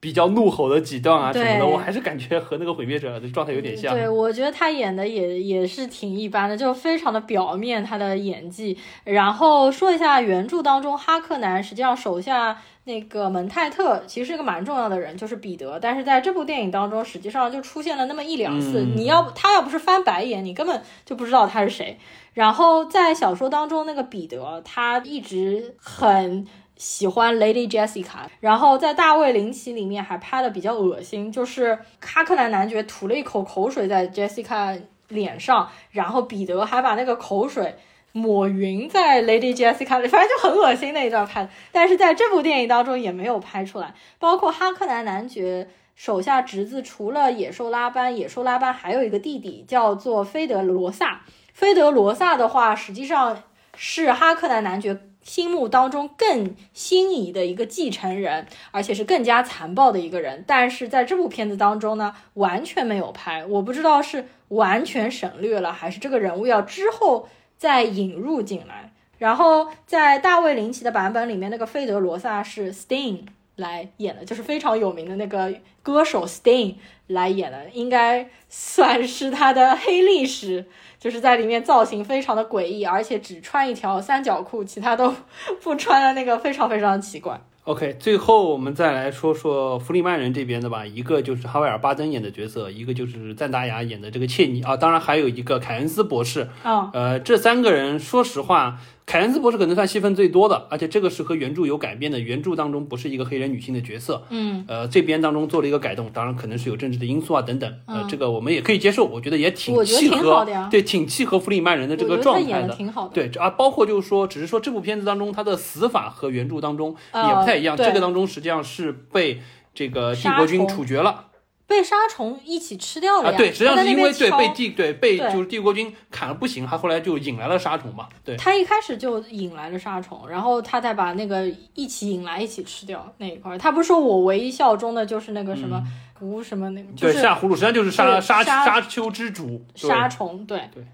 比较怒吼的几段啊什么的，我还是感觉和那个毁灭者的状态有点像。对，我觉得他演的也也是挺一般的，就非常的表面他的演技。然后说一下原著当中，哈克南实际上手下那个蒙泰特其实是一个蛮重要的人，就是彼得。但是在这部电影当中，实际上就出现了那么一两次，嗯你要他要不是翻白眼，你根本就不知道他是谁。然后在小说当中，那个彼得他一直很喜欢 Lady Jessica，然后在大卫林奇里面还拍的比较恶心，就是哈克南男爵吐了一口口水在 Jessica 脸上，然后彼得还把那个口水。抹匀在 Lady Jessica 里，反正就很恶心那一段拍的，但是在这部电影当中也没有拍出来。包括哈克南男爵手下侄子，除了野兽拉班，野兽拉班还有一个弟弟叫做菲德罗萨。菲德罗萨的话，实际上是哈克南男爵心目当中更心仪的一个继承人，而且是更加残暴的一个人。但是在这部片子当中呢，完全没有拍，我不知道是完全省略了，还是这个人物要之后再引入进来。然后在大卫林奇的版本里面，那个费德罗萨是 Sting 来演的，就是非常有名的那个歌手 Sting 来演的，应该算是他的黑历史。就是在里面造型非常的诡异，而且只穿一条三角裤，其他都 不穿的那个非常非常奇怪。OK，最后我们再来说说弗里曼人这边的吧，一个就是哈维尔巴登演的角色，一个就是赞达雅演的这个切尼啊，当然还有一个凯恩斯博士。啊，呃，这三个人说实话。凯恩斯博士可能算戏份最多的，而且这个是和原著有改编的，原著当中不是一个黑人女性的角色，嗯，呃，这边当中做了一个改动，当然可能是有政治的因素啊等等，呃，这个我们也可以接受，我觉得也挺契合，对，挺契合弗里曼人的这个状态的，对，啊，包括就是说，只是说这部片子当中他的死法和原著当中也不太一样，这个当中实际上是被这个帝国军处决了。被沙虫一起吃掉了呀！对，实际上是因为对被帝对被就是帝国军砍了不行，他后来就引来了沙虫嘛。对，他一开始就引来了沙虫，然后他再把那个一起引来一起吃掉那一块。他不是说我唯一效忠的就是那个什么无什么那个，对，下葫芦实际上就是沙沙沙丘之主沙虫，对对。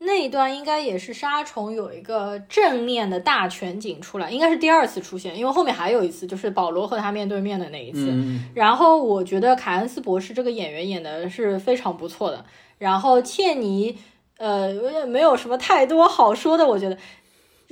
那一段应该也是杀虫有一个正面的大全景出来，应该是第二次出现，因为后面还有一次，就是保罗和他面对面的那一次。然后我觉得凯恩斯博士这个演员演的是非常不错的。然后切尼，呃，没有什么太多好说的，我觉得。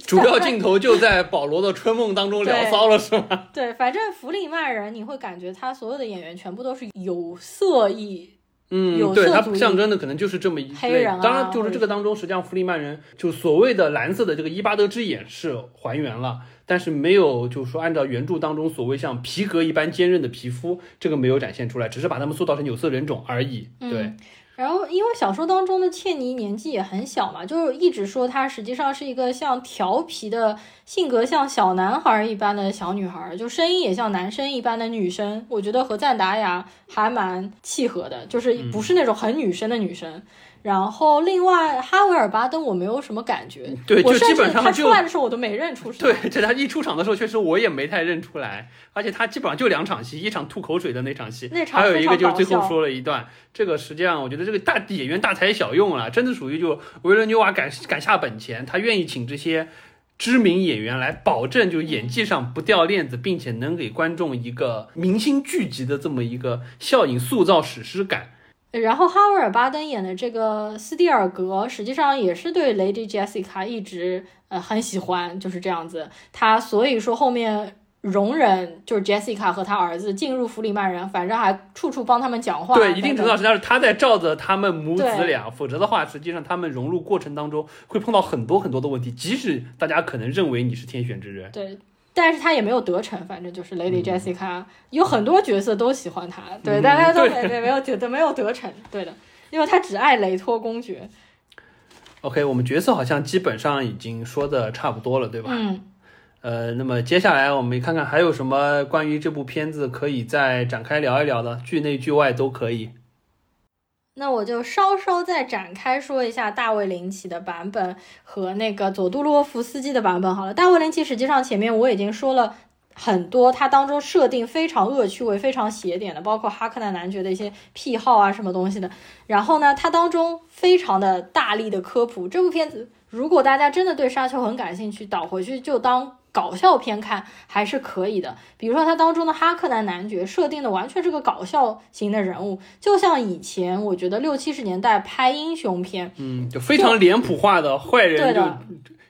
主要镜头就在保罗的春梦当中 聊骚了，是吗？对，反正弗里曼人，你会感觉他所有的演员全部都是有色艺。嗯，对，它象征的可能就是这么一类。当然，就是这个当中，实际上弗里曼人就所谓的蓝色的这个伊巴德之眼是还原了，但是没有就是说按照原著当中所谓像皮革一般坚韧的皮肤，这个没有展现出来，只是把他们塑造成有色人种而已。对。然后，因为小说当中的倩妮年纪也很小嘛，就是一直说她实际上是一个像调皮的性格，像小男孩一般的小女孩，就声音也像男生一般的女生。我觉得和赞达亚还蛮契合的，就是不是那种很女生的女生。然后，另外哈维尔巴登我没有什么感觉，对，就基本上他出来的时候我都没认出。对，这他一出场的时候，确实我也没太认出来。而且他基本上就两场戏，一场吐口水的那场戏，还有一个就是最后说了一段。这个实际上我觉得这个大演员大材小用了，真的属于就维伦纽瓦敢敢下本钱，他愿意请这些知名演员来保证就演技上不掉链子，并且能给观众一个明星聚集的这么一个效应，塑造史诗感。然后哈维尔巴登演的这个斯蒂尔格，实际上也是对 Lady Jessica 一直呃很喜欢，就是这样子。他所以说后面容忍就是 Jessica 和他儿子进入弗里曼人，反正还处处帮他们讲话。对，一定程度上实际上是他在罩着他们母子俩，否则的话，实际上他们融入过程当中会碰到很多很多的问题，即使大家可能认为你是天选之人。对。但是他也没有得逞，反正就是 Lady Jessica 有很多角色都喜欢他，对，大家都没没有觉得没有得逞，对的，因为他只爱雷托公爵。OK，我们角色好像基本上已经说的差不多了，对吧？嗯。呃，那么接下来我们看看还有什么关于这部片子可以再展开聊一聊的，剧内剧外都可以。那我就稍稍再展开说一下大卫林奇的版本和那个佐杜洛夫斯基的版本好了。大卫林奇实际上前面我已经说了很多，他当中设定非常恶趣味、非常邪点的，包括哈克纳男爵的一些癖好啊什么东西的。然后呢，他当中非常的大力的科普。这部片子如果大家真的对沙丘很感兴趣，倒回去就当。搞笑片看还是可以的，比如说它当中的哈克南男爵设定的完全是个搞笑型的人物，就像以前我觉得六七十年代拍英雄片，嗯，就非常脸谱化的坏人就。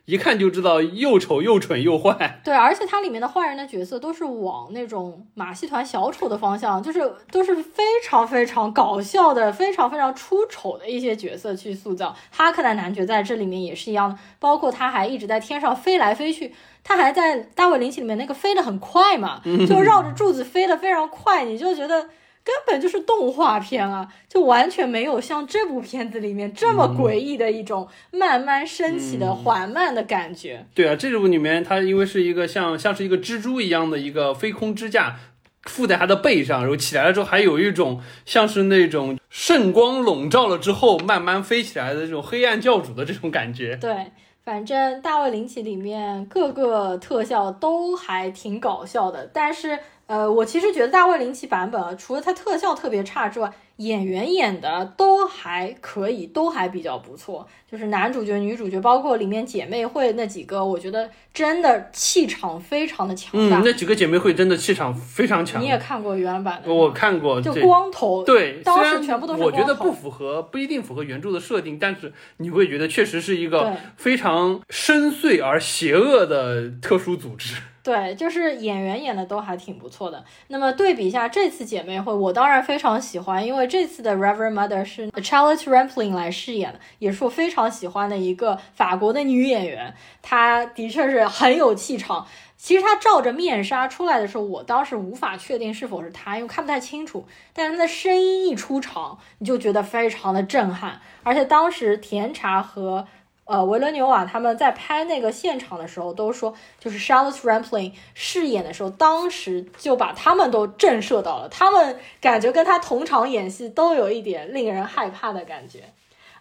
一看就知道又丑又蠢又坏。对，而且它里面的坏人的角色都是往那种马戏团小丑的方向，就是都是非常非常搞笑的、非常非常出丑的一些角色去塑造。哈克的男爵在这里面也是一样的，包括他还一直在天上飞来飞去，他还在大卫林奇里面那个飞得很快嘛，就绕着柱子飞得非常快，你就觉得。根本就是动画片啊，就完全没有像这部片子里面这么诡异的一种慢慢升起的缓慢的感觉。对啊，这部里面它因为是一个像像是一个蜘蛛一样的一个飞空支架附在它的背上，然后起来了之后还有一种像是那种圣光笼罩了之后慢慢飞起来的这种黑暗教主的这种感觉。对。反正大卫林奇里面各个特效都还挺搞笑的，但是呃，我其实觉得大卫林奇版本啊，除了它特效特别差之外，演员演的都还可以，都还比较不错。就是男主角、女主角，包括里面姐妹会那几个，我觉得真的气场非常的强大。嗯，那几个姐妹会真的气场非常强。你也看过原版的？我看过，就光头。对，当时全部都是我觉得不符合，不一定符合原著的设定，但是你会觉得确实是一个非常深邃而邪恶的特殊组织。对，就是演员演的都还挺不错的。那么对比一下这次姐妹会，我当然非常喜欢，因为这次的 Reverend Mother 是 Charlotte Rampling 来饰演的，也是我非常喜欢的一个法国的女演员。她的确是很有气场。其实她罩着面纱出来的时候，我当时无法确定是否是她，因为看不太清楚。但是她的声音一出场，你就觉得非常的震撼。而且当时甜茶和呃，维伦纽瓦他们在拍那个现场的时候都说，就是 Charlotte Rampling 饰演的时候，当时就把他们都震慑到了，他们感觉跟他同场演戏都有一点令人害怕的感觉。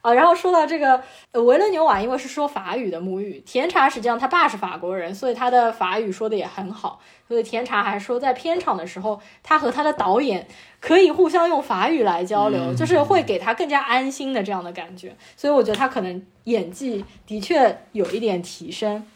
啊，然后说到这个维伦纽瓦，因为是说法语的母语，甜茶实际上他爸是法国人，所以他的法语说的也很好。所以甜茶还说，在片场的时候，他和他的导演可以互相用法语来交流，就是会给他更加安心的这样的感觉。所以我觉得他可能演技的确有一点提升。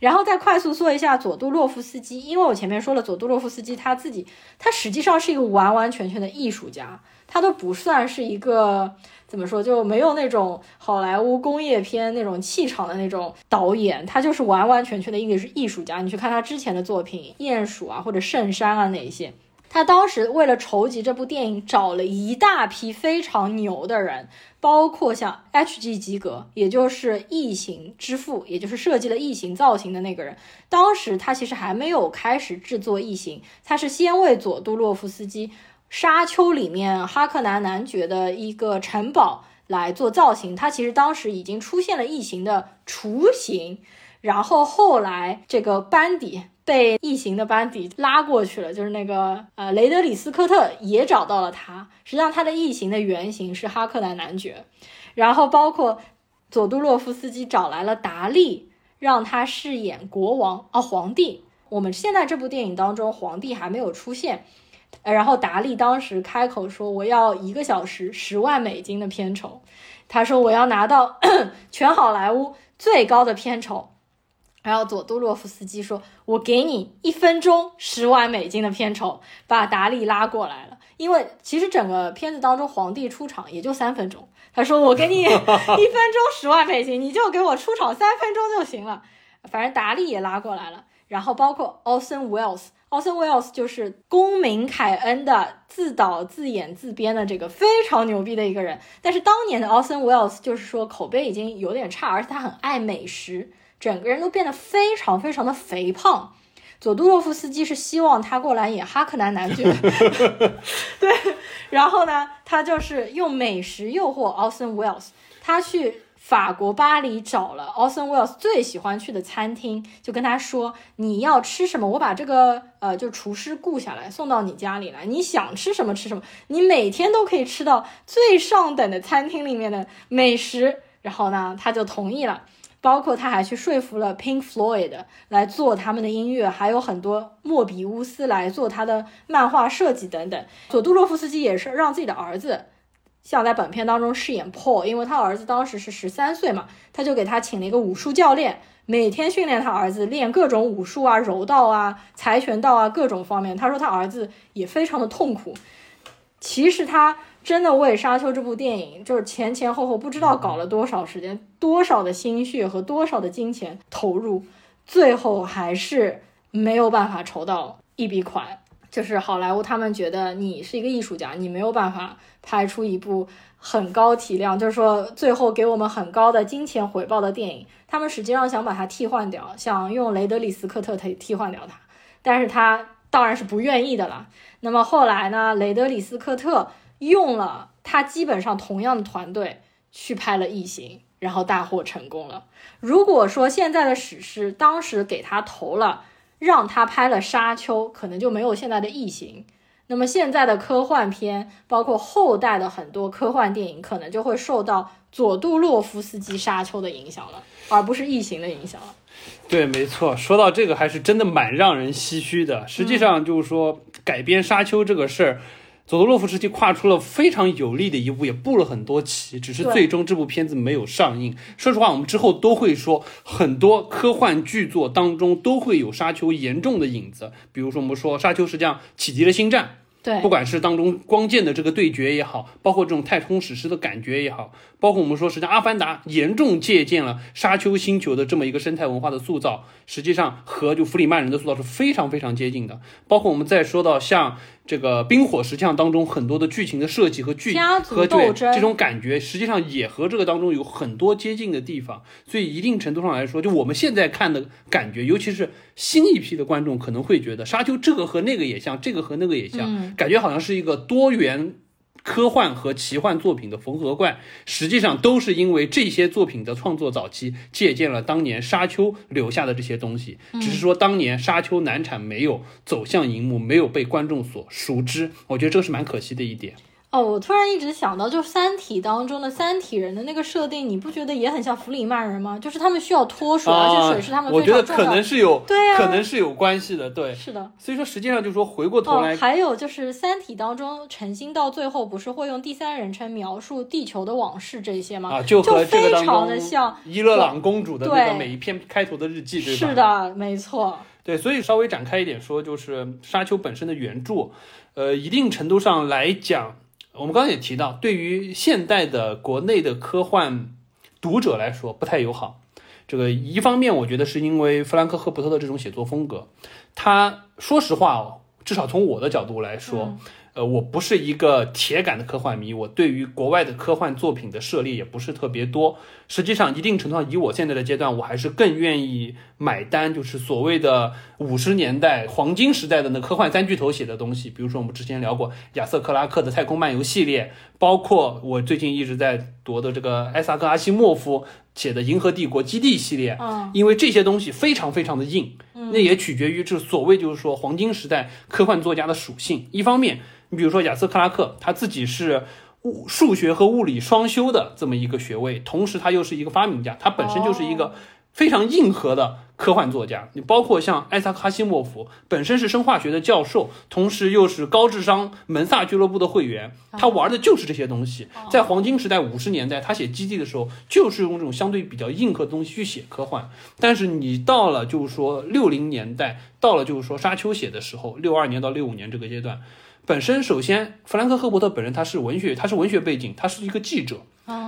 然后再快速说一下佐杜洛夫斯基，因为我前面说了，佐杜洛夫斯基他自己，他实际上是一个完完全全的艺术家，他都不算是一个。怎么说就没有那种好莱坞工业片那种气场的那种导演，他就是完完全全的一个是艺术家。你去看他之前的作品《鼹鼠》啊，或者《圣山》啊那一些，他当时为了筹集这部电影，找了一大批非常牛的人，包括像 H.G. 吉格，也就是异形之父，也就是设计了异形造型的那个人。当时他其实还没有开始制作异形，他是先为佐杜洛夫斯基。沙丘里面哈克南男爵的一个城堡来做造型，他其实当时已经出现了异形的雏形，然后后来这个班底被异形的班底拉过去了，就是那个呃雷德里斯科特也找到了他，实际上他的异形的原型是哈克南男爵，然后包括佐杜洛夫斯基找来了达利，让他饰演国王啊皇帝。我们现在这部电影当中，皇帝还没有出现。然后达利当时开口说：“我要一个小时十万美金的片酬。”他说：“我要拿到 全好莱坞最高的片酬。”然后佐杜洛夫斯基说：“我给你一分钟十万美金的片酬。”把达利拉过来了，因为其实整个片子当中皇帝出场也就三分钟。他说：“我给你 一分钟十万美金，你就给我出场三分钟就行了。”反正达利也拉过来了，然后包括 Orson Welles。奥森·威尔斯就是公民凯恩的自导自演自编的这个非常牛逼的一个人，但是当年的奥森·威尔斯就是说口碑已经有点差，而且他很爱美食，整个人都变得非常非常的肥胖。佐杜洛夫斯基是希望他过来演哈克南男爵，对，然后呢，他就是用美食诱惑奥森·威尔斯，他去。法国巴黎找了 Austin Wells 最喜欢去的餐厅，就跟他说：“你要吃什么？我把这个呃，就厨师雇下来送到你家里来。你想吃什么吃什么，你每天都可以吃到最上等的餐厅里面的美食。”然后呢，他就同意了。包括他还去说服了 Pink Floyd 来做他们的音乐，还有很多莫比乌斯来做他的漫画设计等等。佐杜洛夫斯基也是让自己的儿子。像在本片当中饰演 Paul，因为他儿子当时是十三岁嘛，他就给他请了一个武术教练，每天训练他儿子练各种武术啊、柔道啊、跆拳道啊各种方面。他说他儿子也非常的痛苦。其实他真的为《沙丘》这部电影，就是前前后后不知道搞了多少时间、多少的心血和多少的金钱投入，最后还是没有办法筹到一笔款。就是好莱坞，他们觉得你是一个艺术家，你没有办法拍出一部很高体量，就是说最后给我们很高的金钱回报的电影。他们实际上想把它替换掉，想用雷德里斯科特替替换掉它，但是他当然是不愿意的了。那么后来呢，雷德里斯科特用了他基本上同样的团队去拍了《异形》，然后大获成功了。如果说现在的史诗当时给他投了。让他拍了《沙丘》，可能就没有现在的《异形》。那么现在的科幻片，包括后代的很多科幻电影，可能就会受到佐杜洛夫斯基沙丘的影响了，而不是异形的影响了。对，没错。说到这个，还是真的蛮让人唏嘘的。实际上，就是说改编沙丘这个事儿，佐德洛夫时期跨出了非常有力的一步，也布了很多棋，只是最终这部片子没有上映。说实话，我们之后都会说，很多科幻巨作当中都会有沙丘严重的影子。比如说，我们说沙丘实际上启迪了星战。对不，管是当中光剑的这个对决也好，包括这种太空史诗的感觉也好，包括我们说，实际上《阿凡达》严重借鉴了沙丘星球的这么一个生态文化的塑造，实际上和就弗里曼人的塑造是非常非常接近的。包括我们再说到像这个《冰火石像》当中很多的剧情的设计和剧和对这种感觉，实际上也和这个当中有很多接近的地方。所以一定程度上来说，就我们现在看的感觉，尤其是新一批的观众可能会觉得沙丘这个和那个也像，这个和那个也像，感觉好像是一个多元。科幻和奇幻作品的缝合怪，实际上都是因为这些作品的创作早期借鉴了当年《沙丘》留下的这些东西，只是说当年《沙丘》难产没有走向荧幕，没有被观众所熟知，我觉得这个是蛮可惜的一点。哦，我突然一直想到，就《三体》当中的三体人的那个设定，你不觉得也很像弗里曼人吗？就是他们需要脱水，而且水是他们啊我觉得可。能是有，对呀可能是有关系的，对。是的。所以说，实际上就是说，回过头哦来，，还有就是《三体》当中，陈星到最后不是会用第三人称描述地球的往事这些吗？啊，就和这个当非常的中像。伊勒朗公主的那个每一篇开头的日记，对吧？是的，没错。对，所以稍微展开一点说，就是《沙丘》本身的原著，呃，一定程度上来讲，我们刚刚也提到，对于现代的国内的科幻读者来说不太友好。这个一方面，我觉得是因为弗兰克·赫伯特的这种写作风格，他说实话哦，至少从我的角度来说，呃，我不是一个铁杆的科幻迷，我对于国外的科幻作品的涉猎也不是特别多。实际上，一定程度上，以我现在的阶段，我还是更愿意买单，就是所谓的五十年代黄金时代的那科幻三巨头写的东西。比如说，我们之前聊过亚瑟克拉克的《太空漫游》系列，包括我最近一直在读的这个艾萨克阿西莫夫写的《银河帝国基地》系列。嗯，因为这些东西非常非常的硬，那也取决于这所谓就是说黄金时代科幻作家的属性。一方面，你比如说亚瑟克拉克，他自己是物数学和物理双修的这么一个学位，同时他又是一个发明家，他本身就是一个非常硬核的科幻作家。你包括像艾萨克哈西莫夫，本身是生化学的教授，同时又是高智商门萨俱乐部的会员，他玩的就是这些东西。在黄金时代五十年代，他写《基地》的时候，就是用这种相对比较硬核的东西去写科幻。但是你到了就是说六零年代，到了就是说沙丘写的时候，六二年到六五年这个阶段，本身首先弗兰克·赫伯特本人他是文学，他是文学背景，他是一个记者。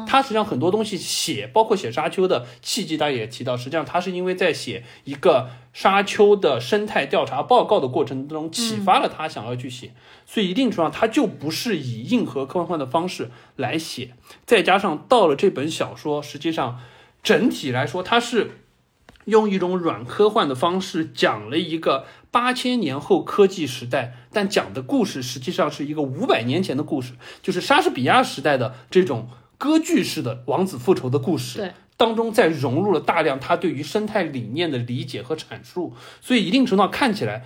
他实际上很多东西写，包括写沙丘的契机，大家也提到，实际上他是因为在写一个沙丘的生态调查报告的过程中，启发了他想要去写，所以一定程度上他就不是以硬核科幻的方式来写，再加上到了这本小说，实际上整体来说，它是用一种软科幻的方式讲了一个八千年后科技时代，但讲的故事实际上是一个五百年前的故事，就是莎士比亚时代的这种歌剧式的王子复仇的故事。对。当中再融入了大量他对于生态理念的理解和阐述，所以一定程度上看起来，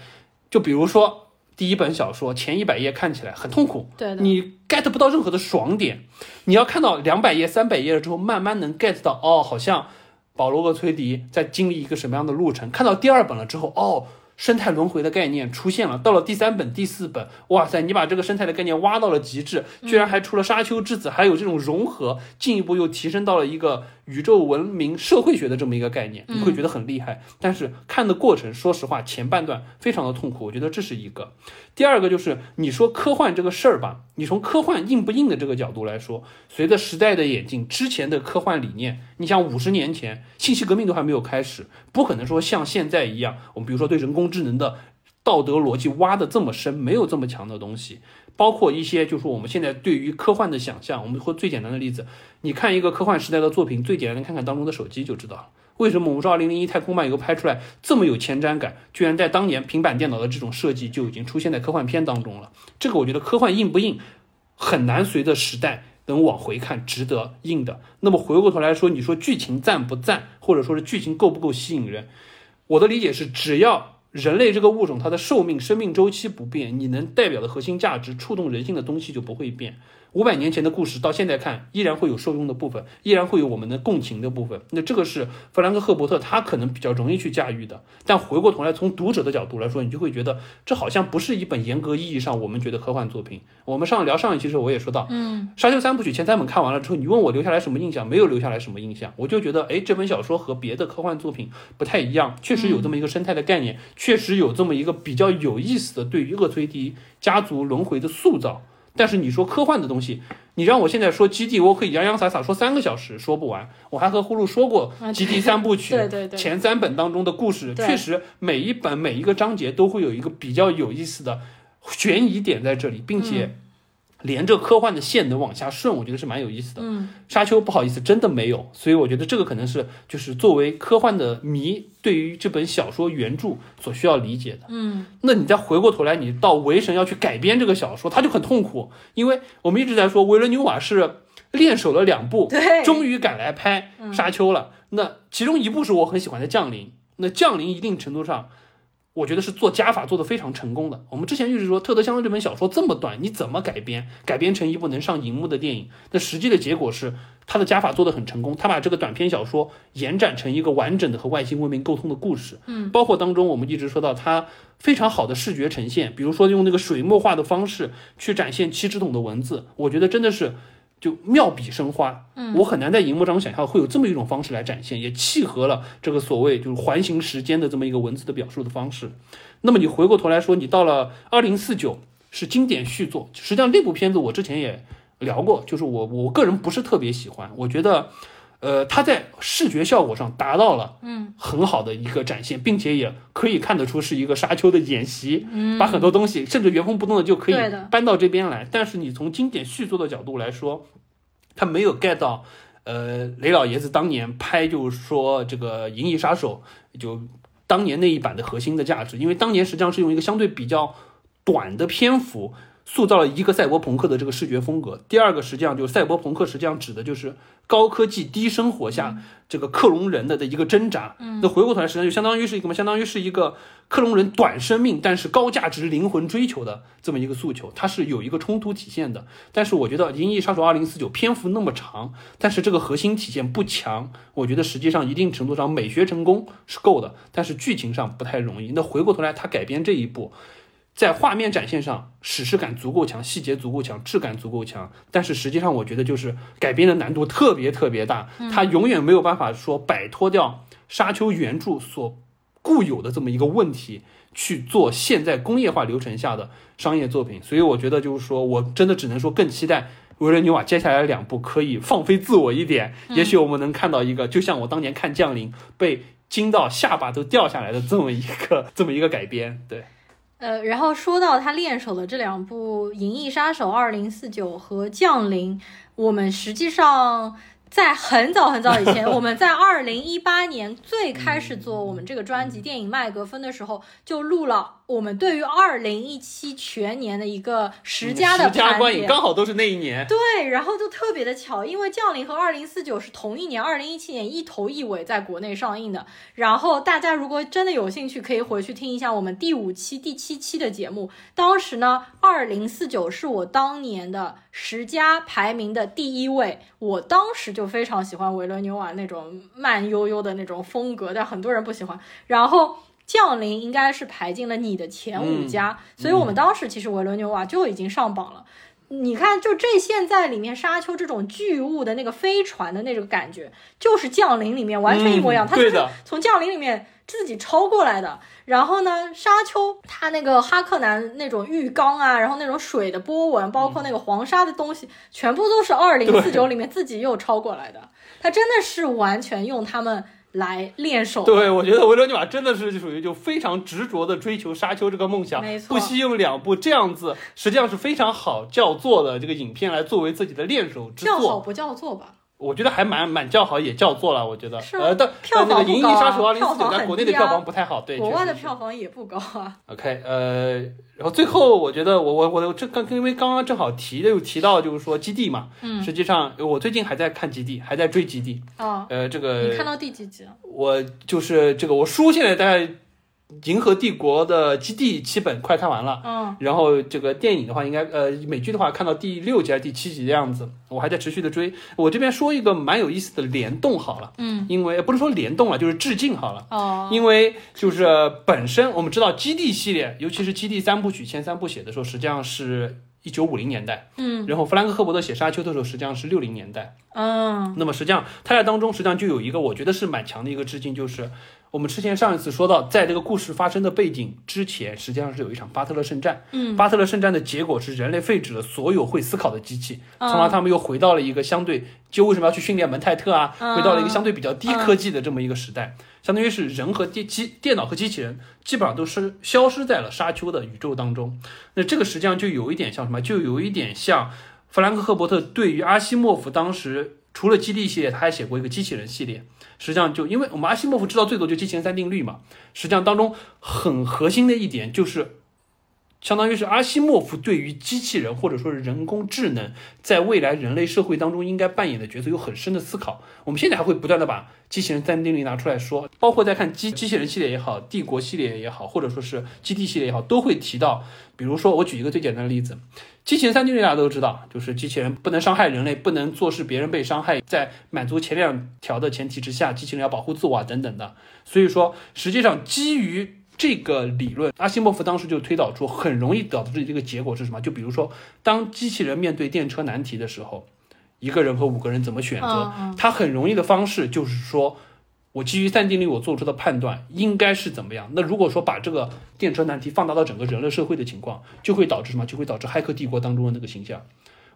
就比如说第一本小说前一百页看起来很痛苦，对。你 get 不到任何的爽点，你要看到两百页、三百页了之后，慢慢能 get 到哦，好像保罗和崔迪在经历一个什么样的路程。看到第二本了之后，哦，生态轮回的概念出现了。到了第三本、第四本，哇塞，你把这个生态的概念挖到了极致，居然还出了沙丘之子，还有这种融合，进一步又提升到了一个宇宙文明社会学的这么一个概念，你会觉得很厉害。但是看的过程，说实话，前半段非常的痛苦，我觉得这是一个。第二个就是你说科幻这个事儿吧，你从科幻硬不硬的这个角度来说，随着时代的演进，之前的科幻理念，你像五十年前信息革命都还没有开始，不可能说像现在一样，我们比如说对人工智能的道德逻辑挖的这么深，没有这么强的东西。包括一些，就是我们现在对于科幻的想象，我们说最简单的例子，你看一个科幻时代的作品，最简单的看看当中的手机就知道了。为什么我们说《二零零一太空漫游》拍出来这么有前瞻感？居然在当年平板电脑的这种设计就已经出现在科幻片当中了。这个我觉得科幻硬不硬，很难随着时代能往回看，值得硬的。那么回过头来说，你说剧情赞不赞，或者说是剧情够不够吸引人？我的理解是，只要人类这个物种它的寿命、生命周期不变，你能代表的核心价值、触动人性的东西就不会变。五百年前的故事到现在看，依然会有受用的部分，依然会有我们的共情的部分。那这个是弗兰克·赫伯特他可能比较容易去驾驭的。但回过头来，从读者的角度来说，你就会觉得这好像不是一本严格意义上我们觉得科幻作品。我们上聊上一期时候我也说到，嗯，《沙丘三部曲》前三本看完了之后，你问我留下来什么印象？没有留下来什么印象。我就觉得，哎，这本小说和别的科幻作品不太一样，确实有这么一个生态的概念，确实有这么一个比较有意思的对于厄崔迪家族轮回的塑造。但是你说科幻的东西，你让我现在说基地，我可以洋洋洒洒说三个小时说不完。我还和呼噜说过基地三部曲，对对对，前三本当中的故事，确实每一本每一个章节都会有一个比较有意思的悬疑点在这里，并且。连着科幻的线能往下顺，我觉得是蛮有意思的。嗯，沙丘不好意思，真的没有，所以我觉得这个可能是就是作为科幻的迷对于这本小说原著所需要理解的。嗯，那你再回过头来，你到维神要去改编这个小说，他就很痛苦，因为我们一直在说维伦纽瓦是练手了两部，对，终于赶来拍沙丘了。那其中一部是我很喜欢的《降临》，那《降临》一定程度上。我觉得是做加法做得非常成功的。我们之前就是说，特德·香顿这本小说这么短，你怎么改编？改编成一部能上荧幕的电影？那实际的结果是，他的加法做得很成功。他把这个短篇小说延展成一个完整的和外星文明沟通的故事。嗯，包括当中我们一直说到他非常好的视觉呈现，比如说用那个水墨画的方式去展现七只桶的文字，我觉得真的是。就妙笔生花，嗯，我很难在荧幕上想象会有这么一种方式来展现，也契合了这个所谓就是环形时间的这么一个文字的表述的方式。那么你回过头来说，你到了二零四九是经典续作，实际上那部片子我之前也聊过，就是我我个人不是特别喜欢，我觉得。呃，它在视觉效果上达到了嗯很好的一个展现，并且也可以看得出是一个沙丘的演习，嗯，把很多东西甚至原封不动的就可以搬到这边来。但是你从经典续作的角度来说，它没有 get 到，呃，雷老爷子当年拍就是说这个《银翼杀手》就当年那一版的核心的价值，因为当年实际上是用一个相对比较短的篇幅。塑造了一个赛博朋克的这个视觉风格。第二个，实际上就是赛博朋克，实际上指的就是高科技低生活下这个克隆人的的一个挣扎。嗯，那回过头来，实际上就相当于是一个嘛，相当于是一个克隆人短生命但是高价值灵魂追求的这么一个诉求，它是有一个冲突体现的。但是我觉得《银翼杀手二零四九》篇幅那么长，但是这个核心体现不强，我觉得实际上一定程度上美学成功是够的，但是剧情上不太容易。那回过头来，他改编这一步。在画面展现上，史诗感足够强，细节足够强，质感足够强，但是实际上我觉得就是改编的难度特别特别大，它永远没有办法说摆脱掉沙丘原著所固有的这么一个问题去做现在工业化流程下的商业作品，所以我觉得就是说我真的只能说更期待维伦纽瓦接下来两部可以放飞自我一点，也许我们能看到一个就像我当年看《降临》被惊到下巴都掉下来的这么一个这么一个改编，对。呃，然后说到他练手的这两部《银翼杀手二零四九》和《降临》，我们实际上。在很早很早以前，我们在二零一八年最开始做我们这个专辑《电影麦格芬》的时候，就录了我们对于二零一七全年的一个十佳的盘点，刚好都是那一年。对，然后就特别的巧，因为《降临》和《二零四九》是同一年，二零一七年一头一尾在国内上映的。然后大家如果真的有兴趣，可以回去听一下我们第五期、第七期的节目。当时呢，《二零四九》是我当年的十佳排名的第一位，我当时就。就非常喜欢维伦纽瓦那种慢悠悠的那种风格，但很多人不喜欢。然后降临应该是排进了你的前五家，所以我们当时其实维伦纽瓦就已经上榜了。你看，就这现在里面沙丘这种巨物的那个飞船的那种感觉，就是降临里面完全一模一样。它就是从降临里面。自己抄过来的，然后呢，沙丘它那个哈克南那种浴缸啊，然后那种水的波纹，包括那个黄沙的东西，全部都是二零四九里面自己又抄过来的。它真的是完全用他们来练手。对，我觉得维罗尼瓦真的是属于就非常执着的追求沙丘这个梦想，没错，不惜用两部这样子实际上是非常好叫座的这个影片来作为自己的练手之作。叫好不叫座吧？我觉得还蛮蛮叫好，也叫座了。我觉得，呃，但票房《银翼杀手二零四九》在国内的票房不太好，对，国外的票房也不高啊。OK，呃，然后最后我觉得，我我我这刚因为刚刚正好提的又提到就是说基地嘛，嗯，实际上我最近还在看基地，还在追基地。哦，呃，这个你看到第几集了？我就是这个，我书现在在银河帝国的基地七本快看完了，嗯然后这个电影的话，应该呃美剧的话看到第六集还是第七集的样子，我还在持续的追。我这边说一个蛮有意思的联动好了，嗯，因为不是说联动了，就是致敬好了。哦，因为就是本身我们知道基地系列，尤其是基地三部曲前三部写的时候，实际上是一九五零年代，嗯然后弗兰克·赫伯特写沙丘的时候，实际上是六零年代。嗯那么实际上他在当中实际上就有一个我觉得是蛮强的一个致敬，就是我们之前上一次说到，在这个故事发生的背景之前，实际上是有一场巴特勒圣战。嗯，巴特勒圣战的结果是人类废止了所有会思考的机器，嗯从而他们又回到了一个相对就为什么要去训练蒙泰特啊，嗯回到了一个相对比较低科技的这么一个时代，相当于是人和电机电脑和机器人基本上都是消失在了沙丘的宇宙当中。那这个实际上就有一点像什么？就有一点像弗兰克·赫伯特对于阿西莫夫当时除了基地系列，他还写过一个机器人系列。实际上就因为我们阿西莫夫知道最多就机器人三定律嘛，实际上当中很核心的一点就是。相当于是阿西莫夫对于机器人或者说是人工智能在未来人类社会当中应该扮演的角色有很深的思考。我们现在还会不断的把机器人三定律拿出来说，包括在看机机器人系列也好，帝国系列也好，或者说是基地系列也好，都会提到。比如说，我举一个最简单的例子，机器人三定律大家都知道，就是机器人不能伤害人类，不能坐视别人被伤害，在满足前两条的前提之下，机器人要保护自我啊等等的。所以说，实际上基于这个理论，阿西莫夫当时就推导出很容易导致的这个结果是什么？就比如说，当机器人面对电车难题的时候，一个人和五个人怎么选择？嗯嗯他很容易的方式就是说，我基于三定律我做出的判断应该是怎么样。那如果说把这个电车难题放大到整个人类社会的情况，就会导致什么？就会导致《骇客帝国》当中的那个形象。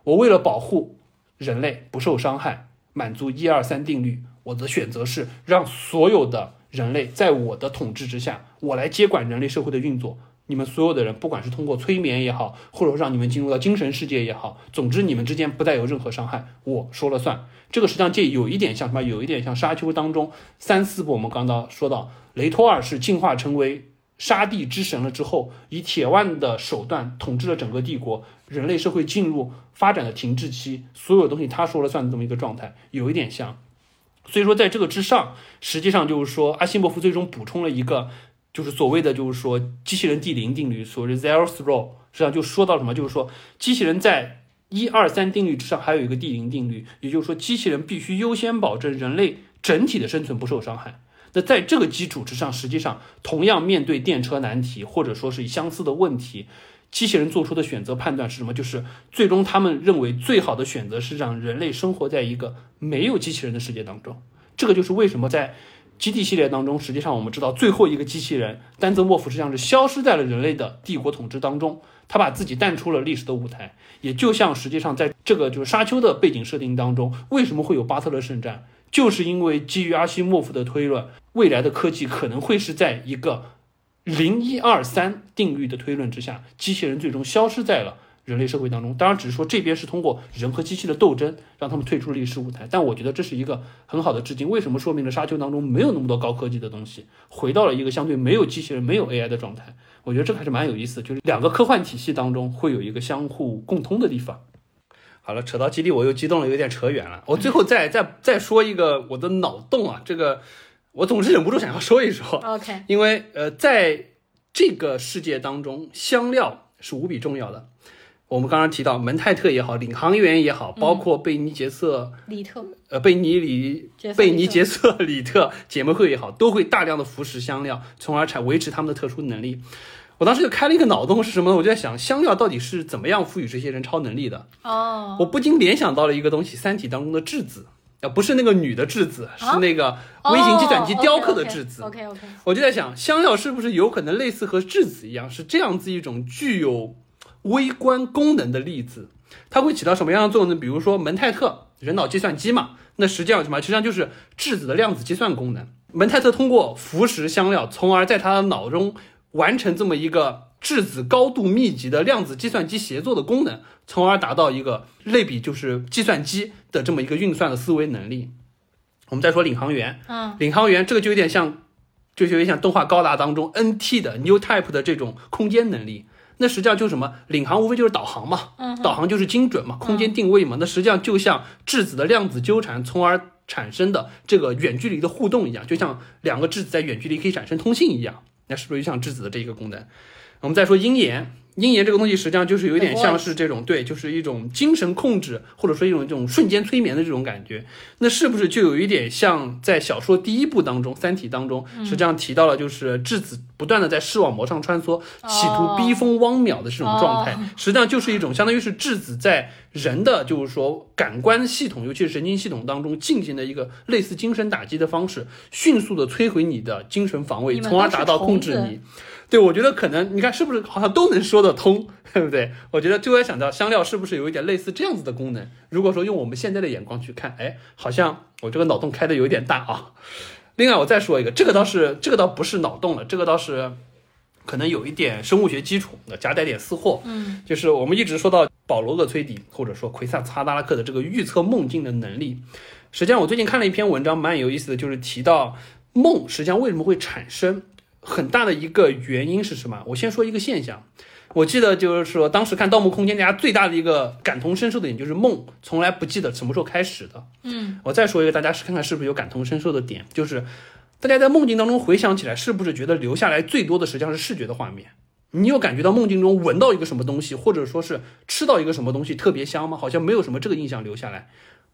我为了保护人类不受伤害，满足一二三定律，我的选择是让所有的人类在我的统治之下，我来接管人类社会的运作。你们所有的人，不管是通过催眠也好，或者说让你们进入到精神世界也好，总之你们之间不带有任何伤害，我说了算。这个实际上这有一点像什么？有一点像沙丘当中三四部，我们刚刚说到雷托尔是进化成为沙地之神了之后，以铁腕的手段统治了整个帝国，人类社会进入发展的停滞期，所有东西他说了算的这么一个状态，有一点像。所以说，在这个之上，实际上就是说，阿西莫夫最终补充了一个，就是所谓的就是说机器人第零定律，所谓 zeroth law，实际上就说到什么，就是说机器人在一二三定律之上还有一个第零定律，也就是说，机器人必须优先保证人类整体的生存不受伤害。那在这个基础之上，实际上同样面对电车难题，或者说是相似的问题，机器人做出的选择判断是什么？就是最终他们认为最好的选择是让人类生活在一个没有机器人的世界当中。这个就是为什么在基地系列当中，实际上我们知道最后一个机器人丹泽莫夫实际上是消失在了人类的帝国统治当中，他把自己淡出了历史的舞台。也就像实际上在这个就是沙丘的背景设定当中，为什么会有巴特勒圣战？就是因为基于阿西莫夫的推论，未来的科技可能会是在一个零一二三定律的推论之下，机器人最终消失在了人类社会当中。当然，只是说这边是通过人和机器的斗争，让他们退出历史舞台。但我觉得这是一个很好的致敬。为什么说明了沙丘当中没有那么多高科技的东西，回到了一个相对没有机器人、没有 AI 的状态？我觉得这个还是蛮有意思，就是两个科幻体系当中会有一个相互共通的地方。好了，扯到基地我又激动了，有点扯远了。我最后再再再说一个我的脑洞啊，这个我总是忍不住想要说一说。OK，因为呃，在这个世界当中，香料是无比重要的。我们刚刚提到蒙泰特也好，领航员也好，包括贝尼杰瑟、里特呃贝尼里贝尼杰瑟里特姐妹会也好，都会大量的服食香料，从而产维持他们的特殊能力。我当时就开了一个脑洞是什么呢？我就在想，香料到底是怎么样赋予这些人超能力的？哦，我不禁联想到了一个东西，《三体》当中的质子，啊，不是那个女的质子，啊是那个微型计算机雕刻的质子。OK OK，我就在想，香料是不是有可能类似和质子一样，是这样子一种具有微观功能的粒子？它会起到什么样的作用呢？比如说蒙泰特人脑计算机嘛，那实际上什么？实际上就是质子的量子计算功能。蒙泰特通过腐蚀香料，从而在他的脑中完成这么一个质子高度密集的量子计算机协作的功能，从而达到一个类比就是计算机的这么一个运算的思维能力。我们再说领航员，嗯，领航员这个就有点像，就有点像动画高达当中 NT 的 New Type 的这种空间能力。那实际上就是什么？领航无非就是导航嘛，嗯导航就是精准嘛，空间定位嘛。那实际上就像质子的量子纠缠，从而产生的这个远距离的互动一样，就像两个质子在远距离可以产生通信一样。那是不是就像质子的这一个功能？我们再说鹰眼，鹰眼这个东西实际上就是有点像是这种，对，就是一种精神控制，或者说一种这种瞬间催眠的这种感觉。那是不是就有一点像在小说第一部当中《三体》当中，实际上提到了就是质子不断的在视网膜上穿梭，企图逼疯汪淼的这种状态，实际上就是一种相当于是质子在人的就是说感官系统，尤其是神经系统当中进行的一个类似精神打击的方式，迅速的摧毁你的精神防卫，从而达到控制你。对，我觉得可能你看是不是好像都能说得通，对不对？我觉得就会想到香料是不是有一点类似这样子的功能？如果说用我们现在的眼光去看，哎，好像我这个脑洞开的有点大啊。另外，我再说一个，这个倒是这个倒不是脑洞了，这个倒是可能有一点生物学基础，夹带点私货。嗯，就是我们一直说到保罗·厄崔迪或者说奎萨斯哈达拉克的这个预测梦境的能力。实际上，我最近看了一篇文章，蛮有意思的，就是提到梦实际上为什么会产生。很大的一个原因是什么？我先说一个现象，我记得就是说，当时看《盗墓空间》，大家最大的一个感同身受的点就是梦从来不记得什么时候开始的。嗯，我再说一个，大家是看看是不是有感同身受的点，就是大家在梦境当中回想起来，是不是觉得留下来最多的实际上是视觉的画面？你有感觉到梦境中闻到一个什么东西，或者说是吃到一个什么东西特别香吗？好像没有什么这个印象留下来。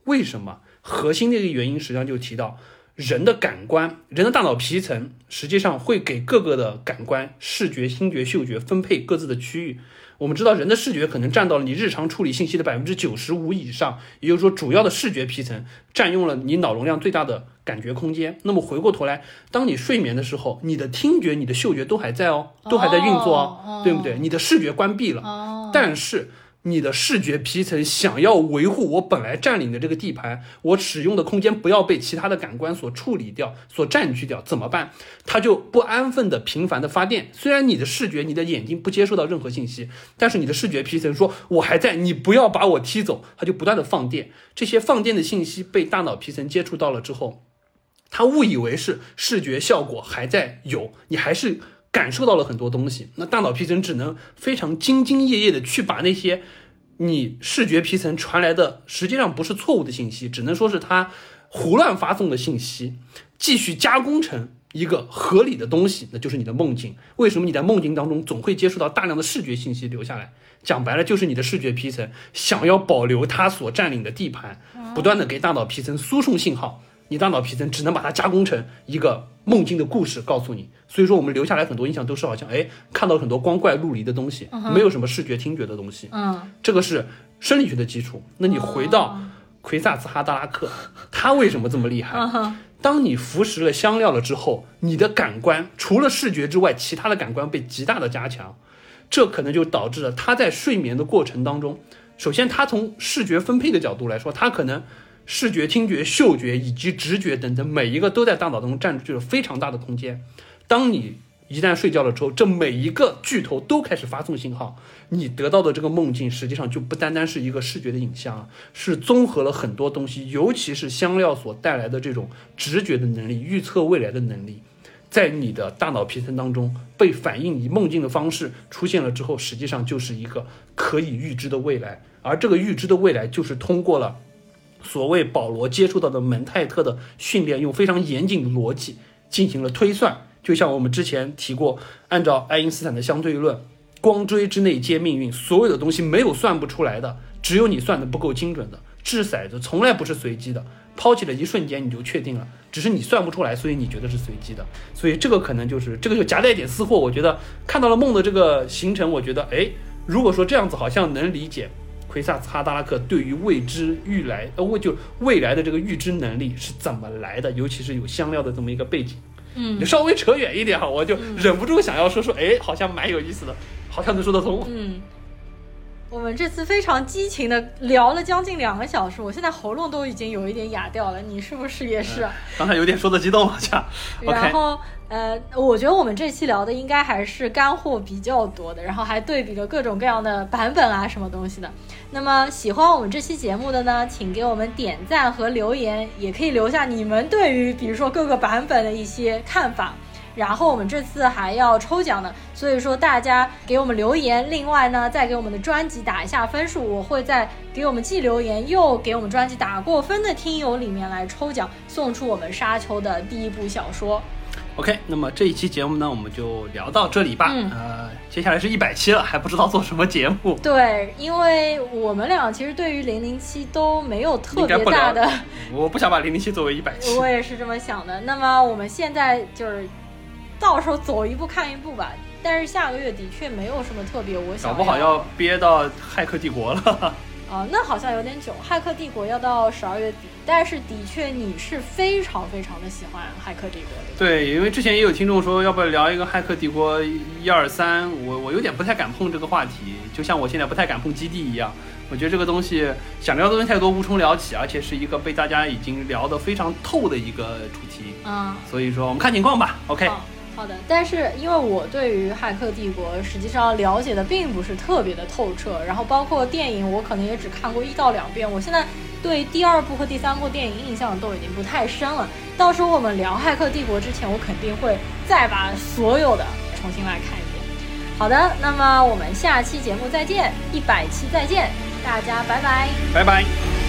为什么？核心的一个原因实际上就提到。人的感官，人的大脑皮层实际上会给各个的感官，视觉、听觉、嗅觉分配各自的区域。我们知道，人的视觉可能占到了你日常处理信息的百分之九十五以上，也就是说，主要的视觉皮层占用了你脑容量最大的感觉空间。那么回过头来，当你睡眠的时候，你的听觉、你的嗅觉都还在哦，都还在运作哦，对不对？你的视觉关闭了，但是。你的视觉皮层想要维护我本来占领的这个地盘，我使用的空间不要被其他的感官所处理掉、所占据掉，怎么办？它就不安分的频繁的发电。虽然你的视觉、你的眼睛不接受到任何信息，但是你的视觉皮层说我还在，你不要把我踢走，它就不断的放电。这些放电的信息被大脑皮层接触到了之后，它误以为是视觉效果还在有，你还是。感受到了很多东西，那大脑皮层只能非常兢兢业业的去把那些你视觉皮层传来的实际上不是错误的信息，只能说是它胡乱发送的信息，继续加工成一个合理的东西，那就是你的梦境。为什么你在梦境当中总会接触到大量的视觉信息留下来？讲白了，就是你的视觉皮层想要保留它所占领的地盘，不断的给大脑皮层输送信号。你大脑皮层只能把它加工成一个梦境的故事告诉你，所以说我们留下来很多印象都是好像哎看到很多光怪陆离的东西，没有什么视觉听觉的东西。嗯，这个是生理学的基础。那你回到奎萨兹哈达拉克，他为什么这么厉害？当你服食了香料了之后，你的感官除了视觉之外，其他的感官被极大的加强，这可能就导致了他在睡眠的过程当中，首先他从视觉分配的角度来说，他可能。视觉、听觉、嗅觉以及直觉等等，每一个都在大脑当中占据了非常大的空间。当你一旦睡觉了之后，这每一个巨头都开始发送信号，你得到的这个梦境实际上就不单单是一个视觉的影像，是综合了很多东西，尤其是香料所带来的这种直觉的能力、预测未来的能力，在你的大脑皮层当中被反映以梦境的方式出现了之后，实际上就是一个可以预知的未来，而这个预知的未来就是通过了。所谓保罗接触到的门泰特的训练，用非常严谨的逻辑进行了推算，就像我们之前提过，按照爱因斯坦的相对论，光锥之内皆命运，所有的东西没有算不出来的，只有你算的不够精准的。掷骰子从来不是随机的，抛起的一瞬间你就确定了，只是你算不出来，所以你觉得是随机的。所以这个可能就是这个就夹带一点私货。我觉得看到了梦的这个形成，我觉得哎，如果说这样子好像能理解。奎萨斯哈达拉克对于未知预来呃未就未来的这个预知能力是怎么来的？尤其是有香料的这么一个背景，嗯，稍微扯远一点哈，我就忍不住想要说说，哎，好像蛮有意思的，好像能说得通，嗯。我们这次非常激情的聊了将近两个小时，我现在喉咙都已经有一点哑掉了，你是不是也是？刚才有点说的激动了，像。然后，呃，我觉得我们这期聊的应该还是干货比较多的，然后还对比了各种各样的版本啊，什么东西的。那么喜欢我们这期节目的呢，请给我们点赞和留言，也可以留下你们对于比如说各个版本的一些看法。然后我们这次还要抽奖呢，所以说大家给我们留言，另外呢再给我们的专辑打一下分数，我会在给我们既留言又给我们专辑打过分的听友里面来抽奖，送出我们沙丘的第一部小说。OK，那么这一期节目呢，我们就聊到这里吧。嗯呃，接下来是一百期了，还不知道做什么节目。对，因为我们俩其实对于零零七都没有特别大的，我不想把零零七作为一百期。我也是这么想的。那么我们现在就是到时候走一步看一步吧。但是下个月的确没有什么特别，我想搞不好要憋到骇客帝国了。啊、那好像有点久。骇客帝国要到十二月底，但是的确你是非常非常的喜欢骇客帝国的。对，因为之前也有听众说，要不要聊一个骇客帝国一二三？我我有点不太敢碰这个话题，就像我现在不太敢碰基地一样。我觉得这个东西想聊的东西太多，无从聊起，而且是一个被大家已经聊得非常透的一个主题。嗯，所以说，我们看情况吧。OK，好好的，但是因为我对于《骇客帝国》实际上了解的并不是特别的透彻，然后包括电影我可能也只看过一到两遍，我现在对第二部和第三部电影印象都已经不太深了。到时候我们聊《骇客帝国》之前，我肯定会再把所有的重新来看一遍。好的，那么我们下期节目再见，一百期再见，大家拜拜。拜拜。